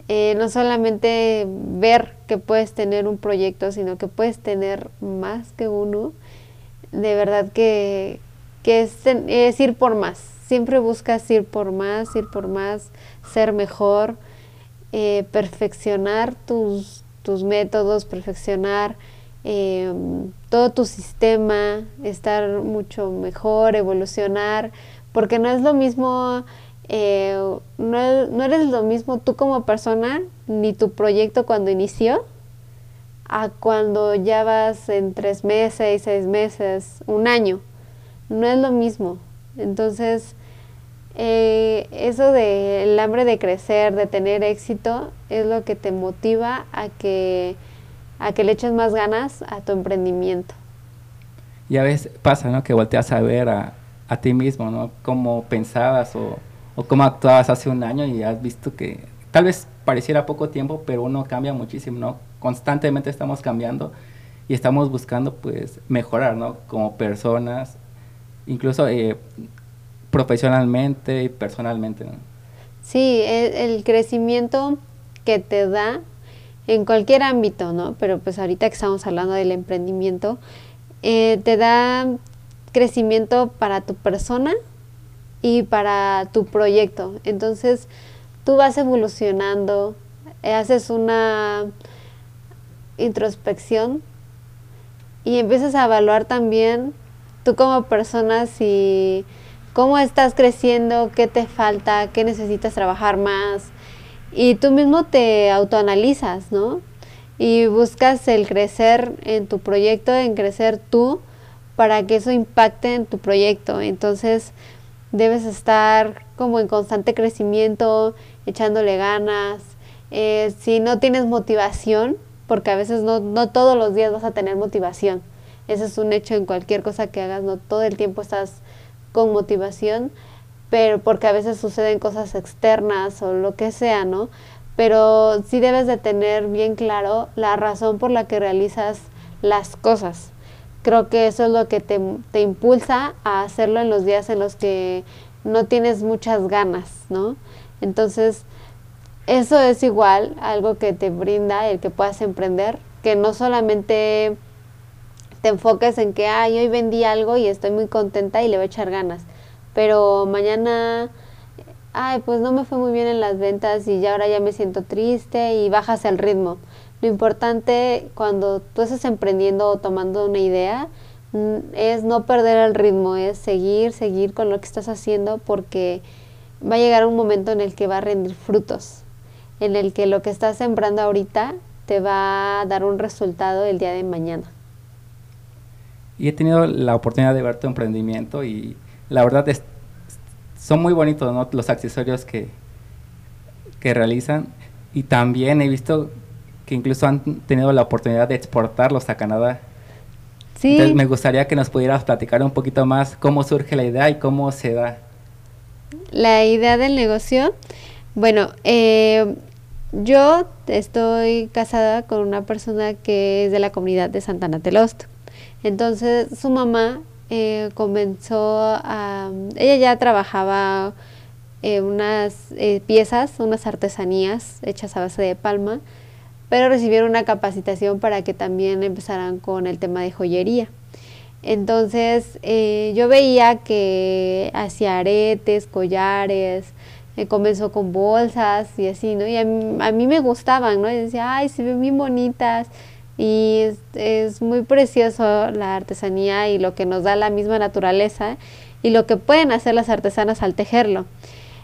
eh, no solamente ver que puedes tener un proyecto, sino que puedes tener más que uno de verdad que, es, ir por más. Siempre buscas ir por más, ir por más, ser mejor, eh, perfeccionar tus, tus, métodos, perfeccionar em, todo tu sistema, estar mucho mejor, evolucionar, porque no es lo mismo, eh, no, no eres lo mismo tú como persona, ni tu proyecto cuando inició, a cuando ya vas en tres meses, seis meses, un año. No es lo mismo. Entonces, eh, eso del hambre de crecer, de tener éxito, es lo que te motiva a que, a que le eches más ganas a tu emprendimiento. Y a veces pasa, ¿no? Que volteas a ver a, a ti mismo, ¿no? Cómo pensabas o, o cómo actuabas hace un año y has visto que tal vez pareciera poco tiempo, pero uno cambia muchísimo, ¿no? constantemente estamos cambiando y estamos buscando pues mejorar, ¿no? Como personas, incluso eh, profesionalmente y personalmente. Sí, el, crecimiento que te da en cualquier ámbito, ¿no? Pero pues ahorita que estamos hablando del emprendimiento, eh, te da crecimiento para tu persona y para tu proyecto. Entonces, tú vas evolucionando, haces una introspección y empiezas a evaluar también tú como persona si cómo estás creciendo, qué te falta, qué necesitas trabajar más y tú mismo te autoanalizas, ¿no? Y buscas el crecer en tu proyecto, en crecer tú para que eso impacte en tu proyecto. Entonces debes estar como en constante crecimiento, echándole ganas. Eh, si no tienes motivación, porque a veces no, no todos los días vas a tener motivación. Ese es un hecho en cualquier cosa que hagas, no todo el tiempo estás con motivación, pero porque a veces suceden cosas externas o lo que sea, ¿no? Pero sí debes de tener bien claro la razón por la que realizas las cosas. Creo que eso es lo que te, te impulsa a hacerlo en los días en los que no tienes muchas ganas, ¿no? Entonces, eso es igual algo que te brinda el que puedas emprender, que no solamente te enfoques en que, ay, hoy vendí algo y estoy muy contenta y le voy a echar ganas, pero mañana, ay, pues no me fue muy bien en las ventas y ya ahora ya me siento triste y bajas el ritmo. Lo importante cuando tú estás emprendiendo o tomando una idea mm, es no perder el ritmo, es seguir, seguir con lo que estás haciendo porque va a llegar un momento en el que va a rendir frutos en el que lo que estás sembrando ahorita te va a dar un resultado el día de mañana. Y he tenido la oportunidad de ver tu emprendimiento y la verdad es, son muy bonitos ¿no? los accesorios que, que realizan y también he visto que incluso han tenido la oportunidad de exportarlos a Canadá. Sí. Entonces me gustaría que nos pudieras platicar un poquito más cómo surge la idea y cómo se da. La idea del negocio, bueno, eh, yo estoy casada con una persona que es de la comunidad de Santana Telosto. Entonces su mamá eh, comenzó a... Ella ya trabajaba eh, unas eh, piezas, unas artesanías hechas a base de palma, pero recibieron una capacitación para que también empezaran con el tema de joyería. Entonces yo veía que hacía aretes, collares, comenzó con bolsas y así, ¿no? Y a mí, me gustaban, ¿no? Y decía, ay, se ven bien bonitas. Y es, muy precioso la artesanía y lo que nos da la misma naturaleza y lo que pueden hacer las artesanas al tejerlo.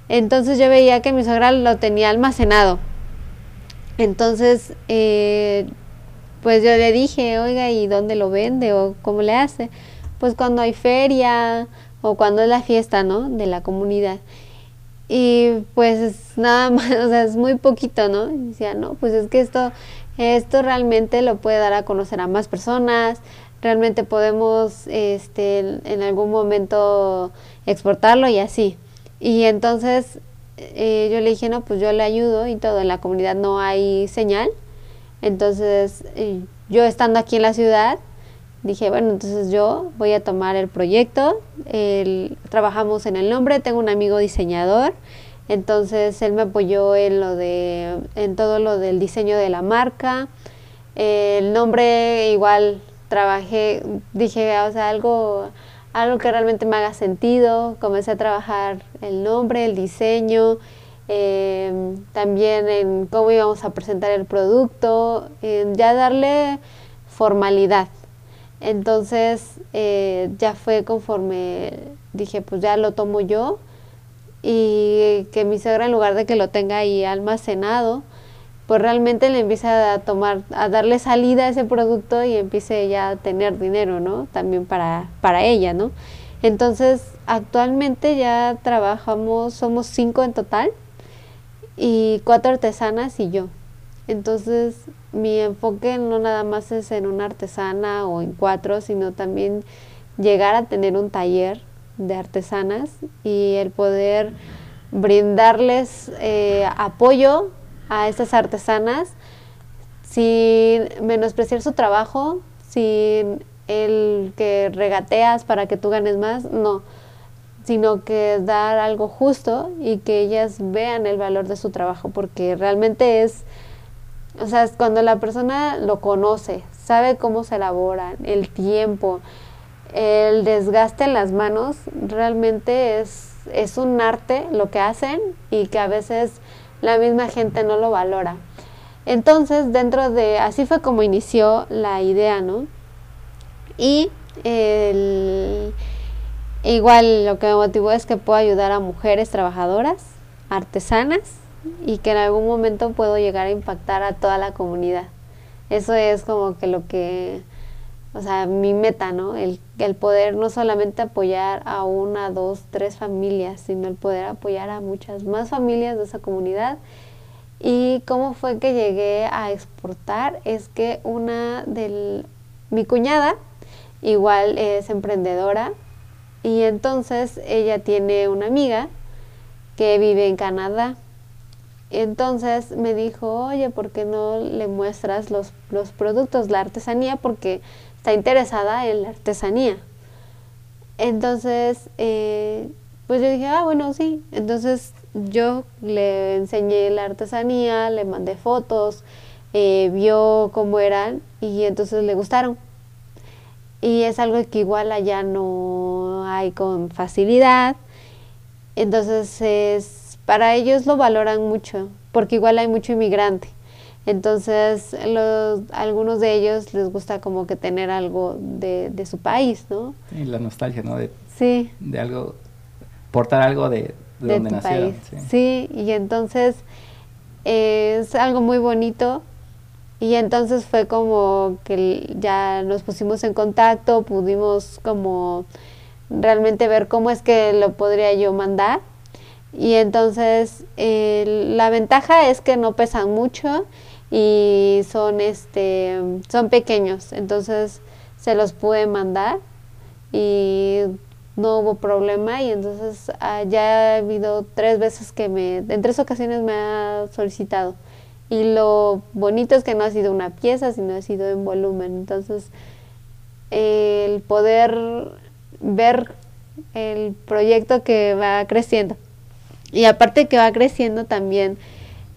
Entonces yo veía que mi suegra lo tenía almacenado. Entonces, eh, pues yo le dije, oiga, ¿y dónde lo vende o cómo le hace? Pues cuando hay feria o cuando es la fiesta, ¿no? De la comunidad. Y pues nada más, [LAUGHS] o sea, es muy poquito, ¿no? Y decía, no, pues es que esto, esto realmente lo puede dar a conocer a más personas, realmente podemos este, en algún momento exportarlo y así. Y entonces eh, yo le dije, no, pues yo le ayudo y todo, en la comunidad no hay señal. Entonces eh, yo estando aquí en la ciudad, dije, bueno, entonces yo voy a tomar el proyecto, trabajamos en el nombre, tengo un amigo diseñador, entonces él me apoyó en lo de, en todo lo del diseño de la marca, el nombre igual trabajé, dije, o sea, algo, algo que realmente me haga sentido, comencé a trabajar el nombre, el diseño, em, también en cómo íbamos a presentar el producto, ya darle formalidad. Entonces eh, ya fue conforme dije, pues ya lo tomo yo y que mi suegra en lugar de que lo tenga ahí almacenado, pues realmente le empieza a tomar, a darle salida a ese producto y empiece ya a tener dinero, ¿no? También para, para ella, ¿no? Entonces, actualmente ya trabajamos, somos cinco en total y cuatro artesanas y yo. Entonces, mi enfoque no nada más es en una artesana o en cuatro, sino también llegar a tener un taller de artesanas y el poder brindarles eh, apoyo a estas artesanas sin menospreciar su trabajo, sin el que regateas para que tú ganes más, no, sino que dar algo justo y que ellas vean el valor de su trabajo, porque realmente es o sea, cuando la persona lo conoce, sabe cómo se elabora, el tiempo, el desgaste en las manos, realmente es, es un arte lo que hacen y que a veces la misma gente no lo valora. Entonces, dentro de, así fue como inició la idea, ¿no? Y igual lo que me motivó es que puedo ayudar a mujeres trabajadoras, artesanas, y que en algún momento puedo llegar a impactar a toda la comunidad. Eso es como que lo que, o sea, mi meta, ¿no? El, el poder no solamente apoyar a una, dos, tres familias, sino el poder apoyar a muchas más familias de esa comunidad. Y cómo fue que llegué a exportar es que una de mi cuñada igual es emprendedora y entonces ella tiene una amiga que vive en Canadá entonces me dijo, oye, ¿por qué no le muestras los, los productos, la artesanía? Porque está interesada en la artesanía. Entonces, eh, pues yo dije, ah, bueno, sí. Entonces yo le enseñé la artesanía, le mandé fotos, eh, vio cómo eran y entonces le gustaron. Y es algo que igual allá no hay con facilidad. Entonces es para ellos lo valoran mucho, porque igual hay mucho inmigrante. Entonces, los, algunos de ellos les gusta como que tener algo de, de su país, ¿no? Y la nostalgia, ¿no? De, sí. De algo, portar algo de, de, donde nacieron. Sí. y entonces es algo muy bonito. Y entonces fue como que ya nos pusimos en contacto, pudimos como realmente ver cómo es que lo podría yo mandar y entonces la ventaja es que no pesan mucho y son este son pequeños entonces se los pude mandar y no hubo problema y entonces ah, ya ha habido tres veces que me, en tres ocasiones me ha solicitado. Y lo bonito es que no ha sido una pieza, sino ha sido en volumen. Entonces, el poder ver el proyecto que va creciendo. Y aparte que va creciendo también,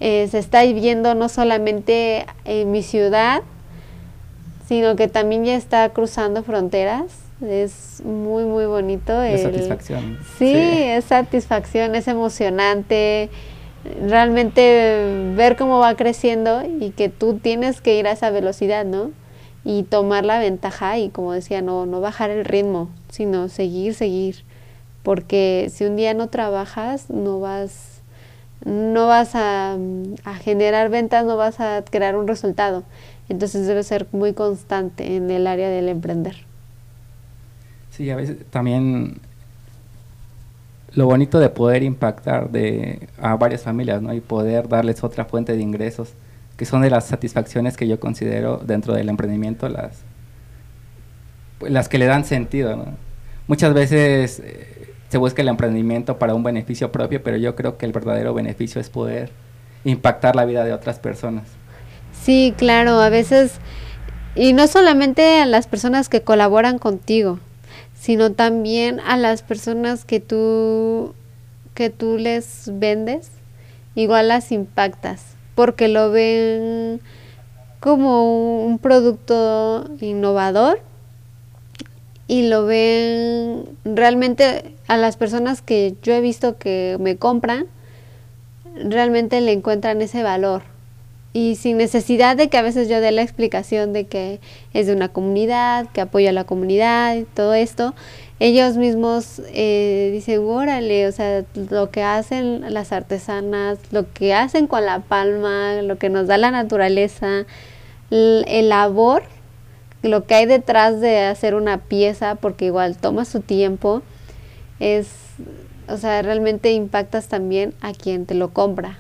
eh, se está viendo no solamente en mi ciudad, sino que también ya está cruzando fronteras. Es muy, muy bonito. Es satisfacción. Sí, es satisfacción, es emocionante. Realmente ver cómo va creciendo y que tú tienes que ir a esa velocidad, ¿no? Y tomar la ventaja y, como decía, no, no bajar el ritmo, sino seguir, seguir. Porque si un día no trabajas, no vas, no vas a, a generar ventas, no vas a crear un resultado. Entonces debe ser muy constante en el área del emprender. Sí, a veces también lo bonito de poder impactar de, a varias familias, ¿no? Y poder darles otra fuente de ingresos, que son de las satisfacciones que yo considero dentro del emprendimiento las, las que le dan sentido, ¿no? Muchas veces eh, se busca el emprendimiento para un beneficio propio, pero yo creo que el verdadero beneficio es poder impactar la vida de otras personas. Sí, claro, a veces, y no solamente a las personas que colaboran contigo, sino también a las personas que tú, que tú les vendes, igual las impactas, porque lo ven como un producto innovador y lo ven realmente a las personas que yo he visto que me compran, realmente le encuentran ese valor. Y sin necesidad de que a veces yo dé la explicación de que es de una comunidad, que apoya a la comunidad y todo esto, ellos mismos eh, dicen, órale, o sea, lo que hacen las artesanas, lo que hacen con la palma, lo que nos da la naturaleza, el, labor, lo que hay detrás de hacer una pieza, porque igual toma su tiempo, es, o sea, realmente impactas también a quien te lo compra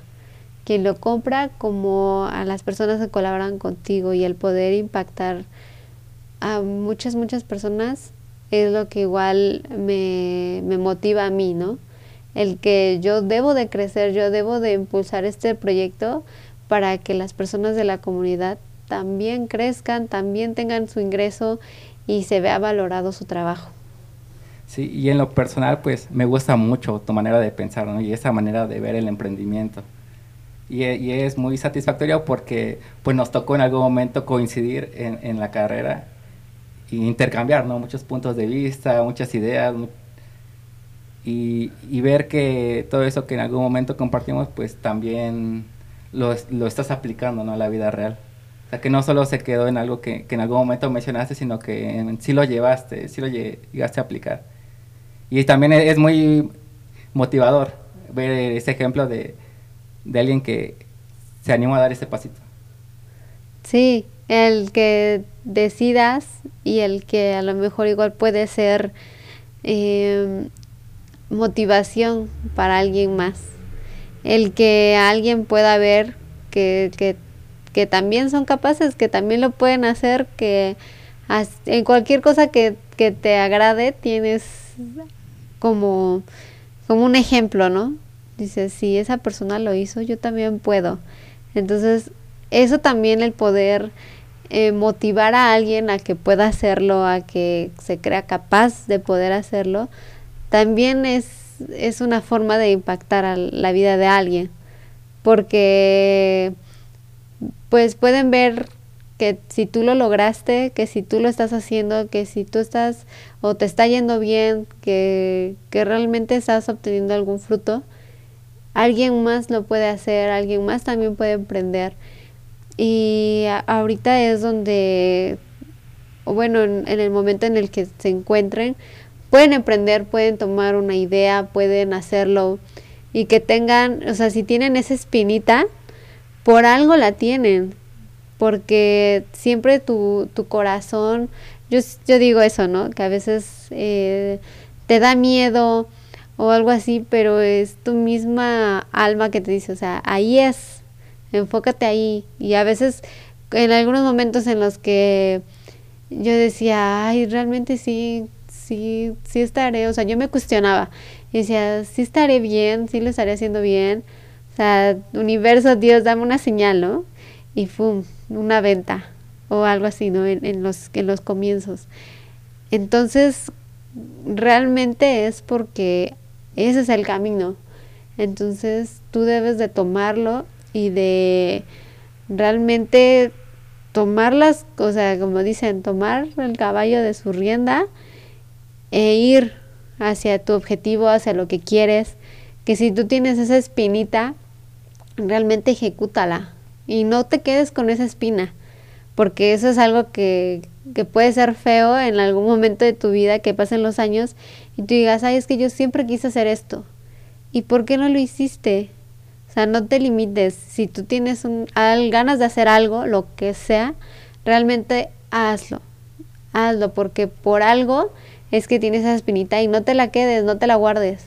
quien lo compra como a las personas que colaboran contigo y el poder impactar a muchas, muchas personas es lo que igual me, me motiva a mí, ¿no? El que yo debo de crecer, yo debo de impulsar este proyecto para que las personas de la comunidad también crezcan, también tengan su ingreso y se vea valorado su trabajo. Sí, y en lo personal, pues me gusta mucho tu manera de pensar, ¿no? Y esa manera de ver el emprendimiento. E, y, es muy satisfactorio porque pues nos tocó en algún momento coincidir en, en la carrera e intercambiar ¿no? muchos puntos de vista, muchas ideas y, y, ver que todo eso que en algún momento compartimos pues también lo, lo, estás aplicando ¿no? a la vida real. O sea, que no solo se quedó en algo que, que en algún momento mencionaste, sino que en, sí lo llevaste, sí lo llegaste a aplicar. Y también es muy motivador ver ese ejemplo de, de alguien que se anima a dar ese pasito. Sí, el que decidas y el que a lo mejor igual puede ser em, motivación para alguien más. El que alguien pueda ver que, que, que, también son capaces, que también lo pueden hacer, que en cualquier cosa que, que te agrade tienes como, como un ejemplo, ¿no? Dice, si esa persona lo hizo, yo también puedo. Entonces, eso también el poder eh, motivar a alguien a que pueda hacerlo, a que se crea capaz de poder hacerlo, también es, es una forma de impactar a la vida de alguien. Porque pues pueden ver que si tú lo lograste, que si tú lo estás haciendo, que si tú estás o te está yendo bien, que, que realmente estás obteniendo algún fruto, alguien más lo puede hacer, alguien más también puede emprender. Y ahorita es donde, bueno, en, el momento en el que se encuentren, pueden emprender, pueden tomar una idea, pueden hacerlo y que tengan, o sea, si tienen esa espinita, por algo la tienen, porque siempre tu, tu corazón, yo, yo digo eso, ¿no? Que a veces eh, te da miedo, o algo así, pero es tu misma alma que te dice, o sea, ahí es, enfócate ahí. Y a veces, en algunos momentos en los que yo decía, ay, realmente sí, sí, sí estaré, o sea, yo me cuestionaba y decía, sí estaré bien, sí lo estaré haciendo bien, o sea, universo, Dios, dame una señal, ¿no? Y ¡fum! Una venta o algo así, ¿no? En, los, en los comienzos. Entonces, realmente es porque ese es el camino. Entonces, tú debes de tomarlo y de realmente tomar las, o sea, como dicen, tomar el caballo de su rienda e ir hacia tu objetivo, hacia lo que quieres, que si tú tienes esa espinita, realmente ejecútala y no te quedes con esa espina, porque eso es algo que, que puede ser feo en algún momento de tu vida, que pasen los años y tú digas, ay, es que yo siempre quise hacer esto. ¿Y por qué no lo hiciste? O sea, no te limites. Si tú tienes un, ganas de hacer algo, lo que sea, realmente hazlo. Hazlo, porque por algo es que tienes esa espinita y no te la quedes, no te la guardes.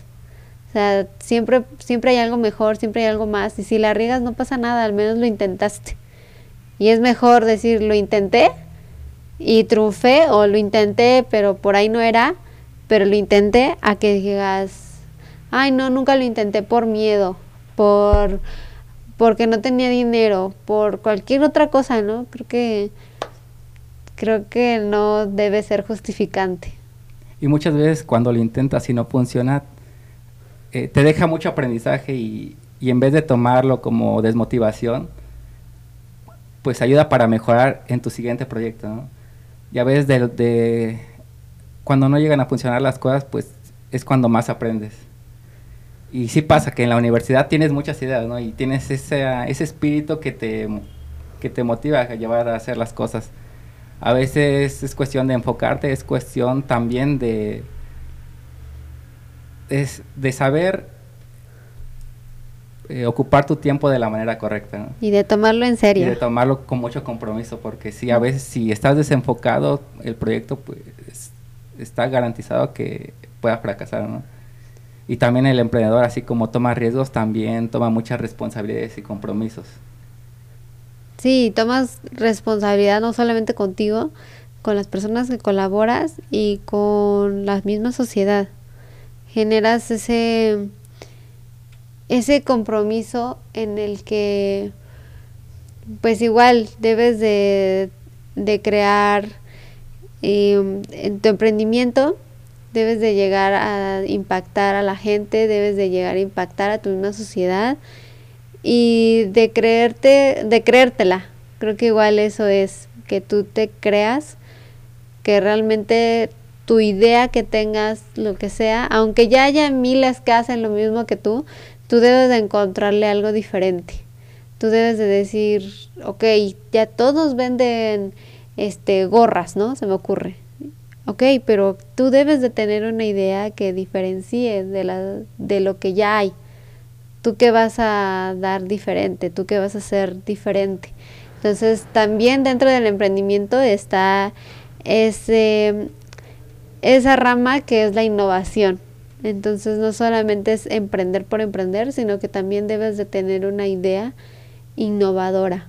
Sea, siempre, siempre hay algo mejor, siempre hay algo más. Y si la riegas no pasa nada, al menos lo intentaste. Y es mejor decir, lo intenté y triunfé o lo intenté, pero por ahí no era, pero lo intenté, a que digas, ay no, nunca lo intenté por miedo por porque no tenía dinero, por cualquier otra cosa, ¿no? Creo creo que no debe ser justificante. Y muchas veces cuando lo intentas y no funciona, eh, te deja mucho aprendizaje y, en vez de tomarlo como desmotivación, pues ayuda para mejorar en tu siguiente proyecto, ¿no? Ya ves, de, cuando no llegan a funcionar las cosas, pues es cuando más aprendes y sí pasa que en la universidad tienes muchas ideas, ¿no? Y tienes ese, ese espíritu que te, que te motiva a llevar a hacer las cosas. A veces es cuestión de enfocarte, es cuestión también de, es de saber eh, ocupar tu tiempo de la manera correcta. ¿no? Y de tomarlo en serio. Y de tomarlo con mucho compromiso, porque si a veces si estás desenfocado, el proyecto pues está garantizado que pueda fracasar, ¿no? Y también el emprendedor, así como toma riesgos, también toma muchas responsabilidades y compromisos. Sí, tomas responsabilidad no solamente contigo, con las personas que colaboras y con la misma sociedad. Generas ese ese compromiso en el que pues igual debes de, de crear eh, en tu emprendimiento debes de llegar a impactar a la gente, debes de llegar a impactar a tu misma sociedad y de creerte, de creértela. Creo que igual eso es, que tú te creas, que realmente tu idea que tengas, lo que sea, aunque ya haya miles que hacen lo mismo que tú, tú debes de encontrarle algo diferente. Tú debes de decir, ok, ya todos venden este gorras, ¿no? Se me ocurre Ok, pero tú debes de tener una idea que diferencie de, la, de lo que ya hay. Tú qué vas a dar diferente, tú qué vas a hacer diferente. Entonces, también dentro del emprendimiento está ese, esa rama que es la innovación. Entonces, no solamente es emprender por emprender, sino que también debes de tener una idea innovadora,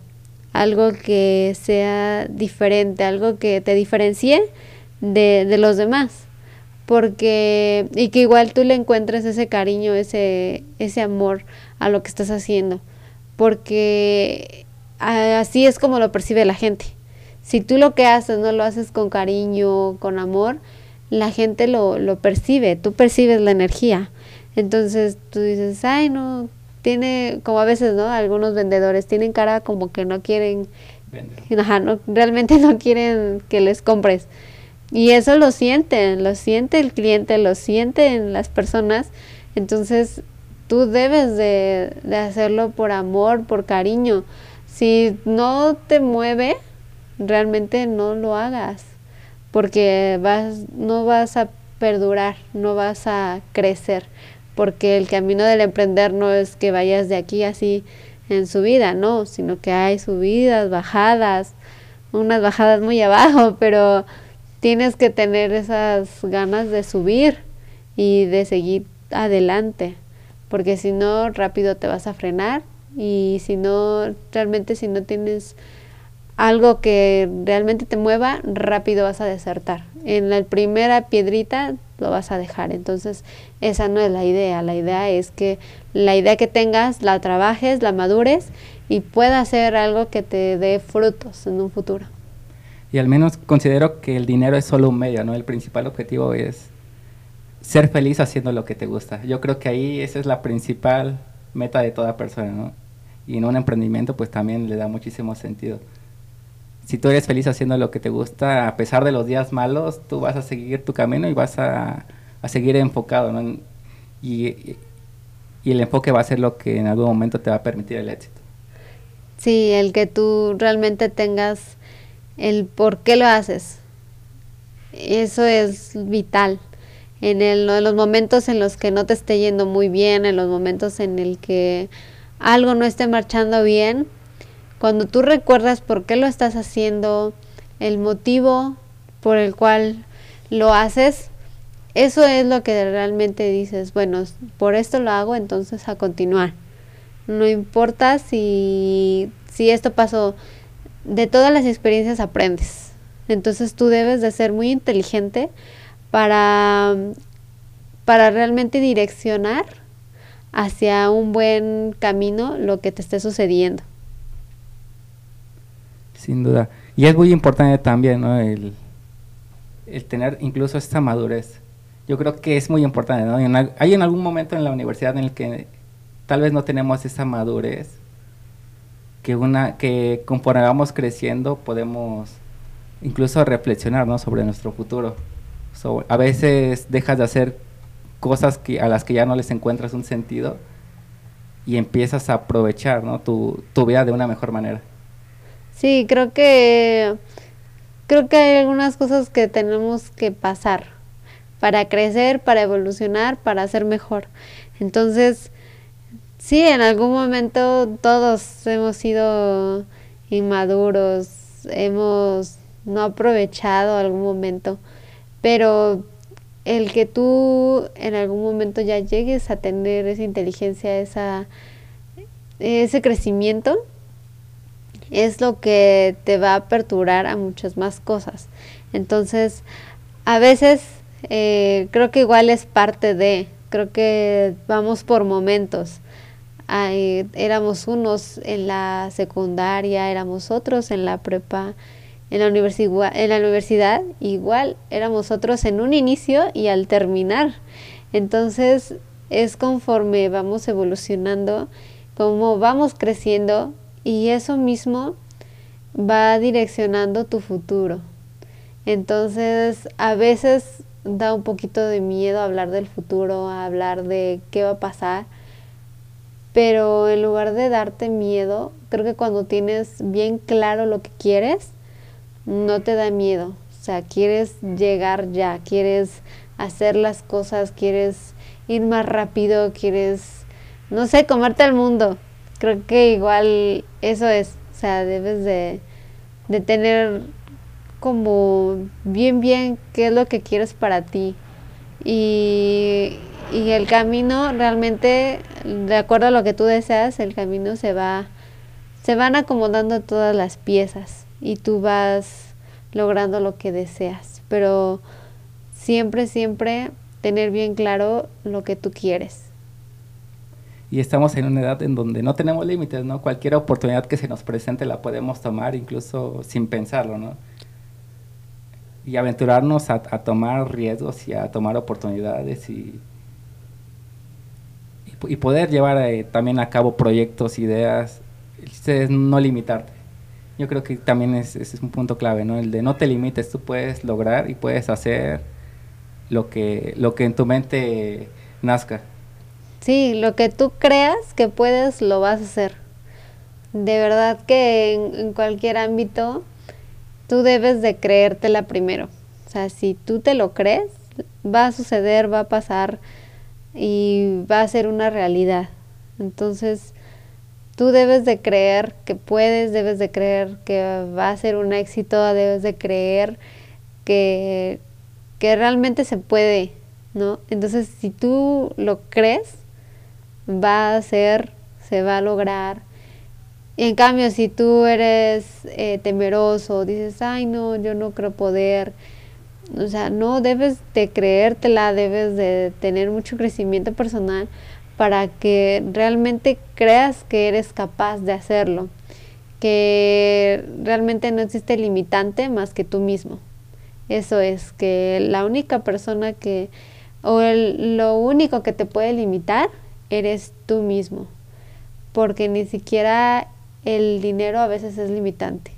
algo que sea diferente, algo que te diferencie de, los demás porque y que igual tú le encuentres ese cariño, ese, ese amor a lo que estás haciendo, porque así es como lo percibe la gente. Si tú lo que haces no lo haces con cariño, con amor, la gente lo, lo percibe, tú percibes la energía. Entonces tú dices, ay, no, tiene, como a veces, ¿no? Algunos vendedores tienen cara como que no quieren, [LAUGHS] Ajá, no, realmente no quieren que les compres y eso lo sienten, lo siente el cliente, lo sienten las personas. Entonces tú debes de, de hacerlo por amor, por cariño. Si no te mueve, realmente no lo hagas, porque vas, no vas a perdurar, no vas a crecer, porque el camino del emprender no es que vayas de aquí así en su vida, no, sino que hay subidas, bajadas, unas bajadas muy [LAUGHS] abajo, pero tienes que tener esas ganas de subir y de seguir adelante, porque si no rápido te vas a frenar y si no realmente si no tienes algo que realmente te mueva, rápido vas a desertar. En la primera piedrita lo vas a dejar. Entonces, esa no es la idea. La idea es que la idea que tengas la trabajes, la madures y pueda ser algo que te dé frutos en un futuro. Y al menos considero que el dinero es solo un medio, ¿no? El principal objetivo es ser feliz haciendo lo que te gusta. Yo creo que ahí esa es la principal meta de toda persona, ¿no? Y en un emprendimiento pues también le da muchísimo sentido. Si tú eres feliz haciendo lo que te gusta, a pesar de los días malos, tú vas a seguir tu camino y vas a, seguir enfocado, ¿no? Y, y el enfoque va a ser lo que en algún momento te va a permitir el éxito. Sí, el que tú realmente tengas el por qué lo haces. Eso es vital. En, el, en los momentos en los que no te esté yendo muy bien, en los momentos en el que algo no esté marchando bien, cuando tú recuerdas por qué lo estás haciendo, el motivo por el cual lo haces, eso es lo que realmente dices, bueno, por esto lo hago, entonces a continuar. No importa si, si esto pasó, de todas las experiencias aprendes. Entonces tú debes de ser muy inteligente para, para realmente direccionar hacia un buen camino lo que te esté sucediendo. Sin duda. Y es muy importante también el, el tener incluso esta madurez. Yo creo que es muy importante. ¿no? hay en algún momento en la universidad en el que tal vez no tenemos esa madurez que una que conforme vamos creciendo podemos incluso reflexionar ¿no? sobre nuestro futuro. a veces dejas de hacer cosas que, a las que ya no les encuentras un sentido y empiezas a aprovechar ¿no? tu, tu vida de una mejor manera. Sí, creo que creo que hay algunas cosas que tenemos que pasar para crecer, para evolucionar, para ser mejor. Entonces, Sí, en algún momento todos hemos sido inmaduros, hemos no aprovechado algún momento, pero el que tú en algún momento ya llegues a tener esa inteligencia, esa, ese crecimiento, es lo que te va a aperturar a muchas más cosas. Entonces, a veces eh, creo que igual es parte de, creo que vamos por momentos éramos unos en la secundaria, éramos otros en la prepa, en la, universidad, en la universidad igual éramos otros en un inicio y al terminar. Entonces es conforme vamos evolucionando, como vamos creciendo y eso mismo va direccionando tu futuro. Entonces a veces da un poquito de miedo hablar del futuro, hablar de qué va a pasar, pero en lugar de darte miedo, creo que cuando tienes bien claro lo que quieres, no te da miedo. O sea, quieres llegar ya, quieres hacer las cosas, quieres ir más rápido, quieres, no sé, comerte al mundo. Creo que igual eso es. O sea, debes de, de tener como bien, bien qué es lo que quieres para ti. Y, y el camino realmente, de acuerdo a lo que tú deseas, el camino se va, se van acomodando todas las piezas y tú vas logrando lo que deseas. Pero siempre, siempre tener bien claro lo que tú quieres. Y estamos en una edad en donde no tenemos límites, ¿no? Cualquier oportunidad que se nos presente la podemos tomar incluso sin pensarlo, ¿no? Y aventurarnos a, tomar riesgos y a tomar oportunidades y y poder llevar eh, también a cabo proyectos, ideas, es no limitarte. Yo creo que también es, es, un punto clave, ¿no? El de no te limites, tú puedes lograr y puedes hacer lo que, lo que en tu mente nazca. Sí, lo que tú creas que puedes, lo vas a hacer. De verdad que en, cualquier ámbito, tú debes de creértela primero. O sea, si tú te lo crees, va a suceder, va a pasar y va a ser una realidad. Entonces, tú debes de creer que puedes, debes de creer que va a ser un éxito, debes de creer que, que realmente se puede, ¿no? Entonces, si tú lo crees, va a ser, se va a lograr en cambio, si tú eres eh, temeroso, dices, ay, no, yo no creo poder, o sea, no debes de creértela, debes de tener mucho crecimiento personal para que realmente creas que eres capaz de hacerlo, que realmente no existe limitante más que tú mismo. Eso es, que la única persona que, o lo único que te puede limitar, eres tú mismo, porque ni siquiera el dinero a veces es limitante.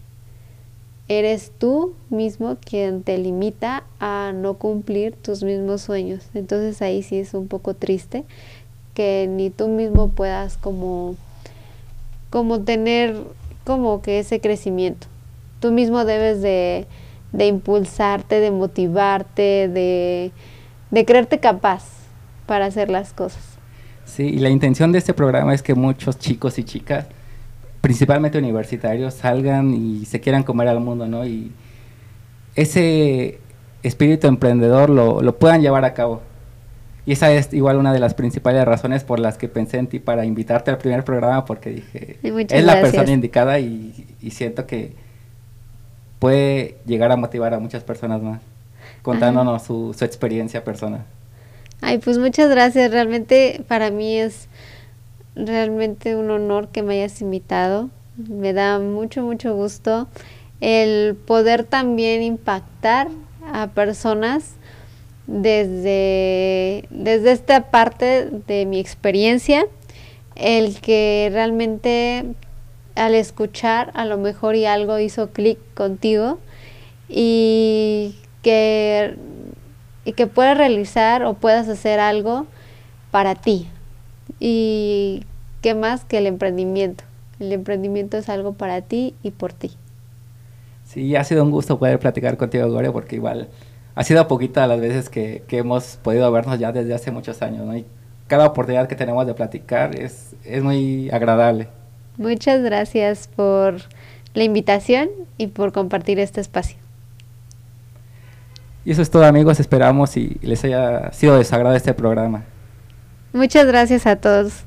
Eres tú mismo quien te limita a no cumplir tus mismos sueños. Entonces ahí sí es un poco triste que ni tú mismo puedas como, como tener como que ese crecimiento. Tú mismo debes de, de impulsarte, de motivarte, de, de creerte capaz para hacer las cosas. Sí, y la intención de este programa es que muchos chicos y chicas, principalmente universitarios, salgan y se quieran comer al mundo, ¿no? Y ese espíritu emprendedor lo, lo puedan llevar a cabo. Y esa es igual una de las principales razones por las que pensé en ti para invitarte al primer programa, porque dije, es la persona indicada y, siento que puede llegar a motivar a muchas personas más, contándonos su, su experiencia personal. Ay, pues muchas gracias. Realmente para mí es realmente un honor que me hayas invitado. Me da mucho, mucho gusto el poder también impactar a personas desde, desde esta parte de mi experiencia, el que realmente al escuchar a lo mejor y algo hizo clic contigo y que, y que puedas realizar o puedas hacer algo para ti. Y qué más que el emprendimiento. El emprendimiento es algo para ti y por ti. Sí, ha sido un gusto poder platicar contigo, Gloria, porque igual ha sido poquita las veces que, hemos podido vernos ya desde hace muchos años, ¿no? Y cada oportunidad que tenemos de platicar es, es muy agradable. Muchas gracias por la invitación y por compartir este espacio. Y eso es todo amigos, esperamos y les haya sido de sagrado este programa. Muchas gracias a todos.